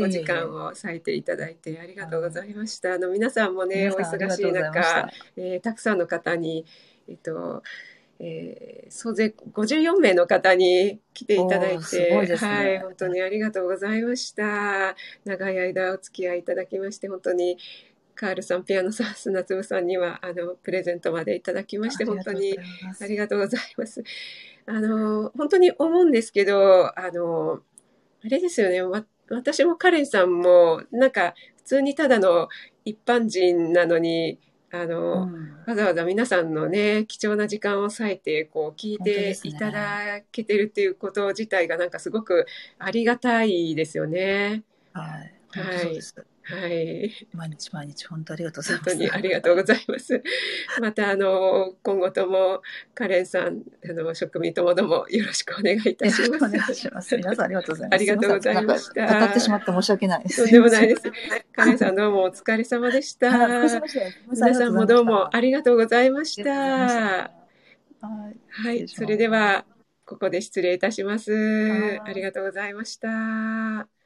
お時間を割いていただいてありがとうございました。あの皆さんもね、お忙しい中、えーたくさんの方に、えっと、えー、総勢54名の方に来ていただいて、ごいねはい、本当にありがとうございました。長い間お付き合いいただきまして、本当にカールさん、ピアノさん、砂粒さんには、あの、プレゼントまでいただきまして、本当にありがとうございます。あの、本当に思うんですけど、あの、あれですよね、わ私もカレンさんも、なんか、普通にただの一般人なのに、あの、うんわざわざ皆さんのね、貴重な時間を割いて、こう、聞いていただけてるっていうこと自体がなんかすごくありがたいですよね。はい。はい。はい。毎日毎日本当ありがとうござい本ます。当にありがとうございます。(laughs) また、あの、今後とも、カレンさん、あの、職味ともどもよろしくお願いいたよしろしくお願ます。いします。皆さんありがとうございます。ありがとうございました語ってしまって申し訳ないです。とんでもないです。カレンさんどうもお疲れ様でした。皆さんもどうもありがとうございましたた。はい。それでは、ここで失礼いたします。はいありがとうございました。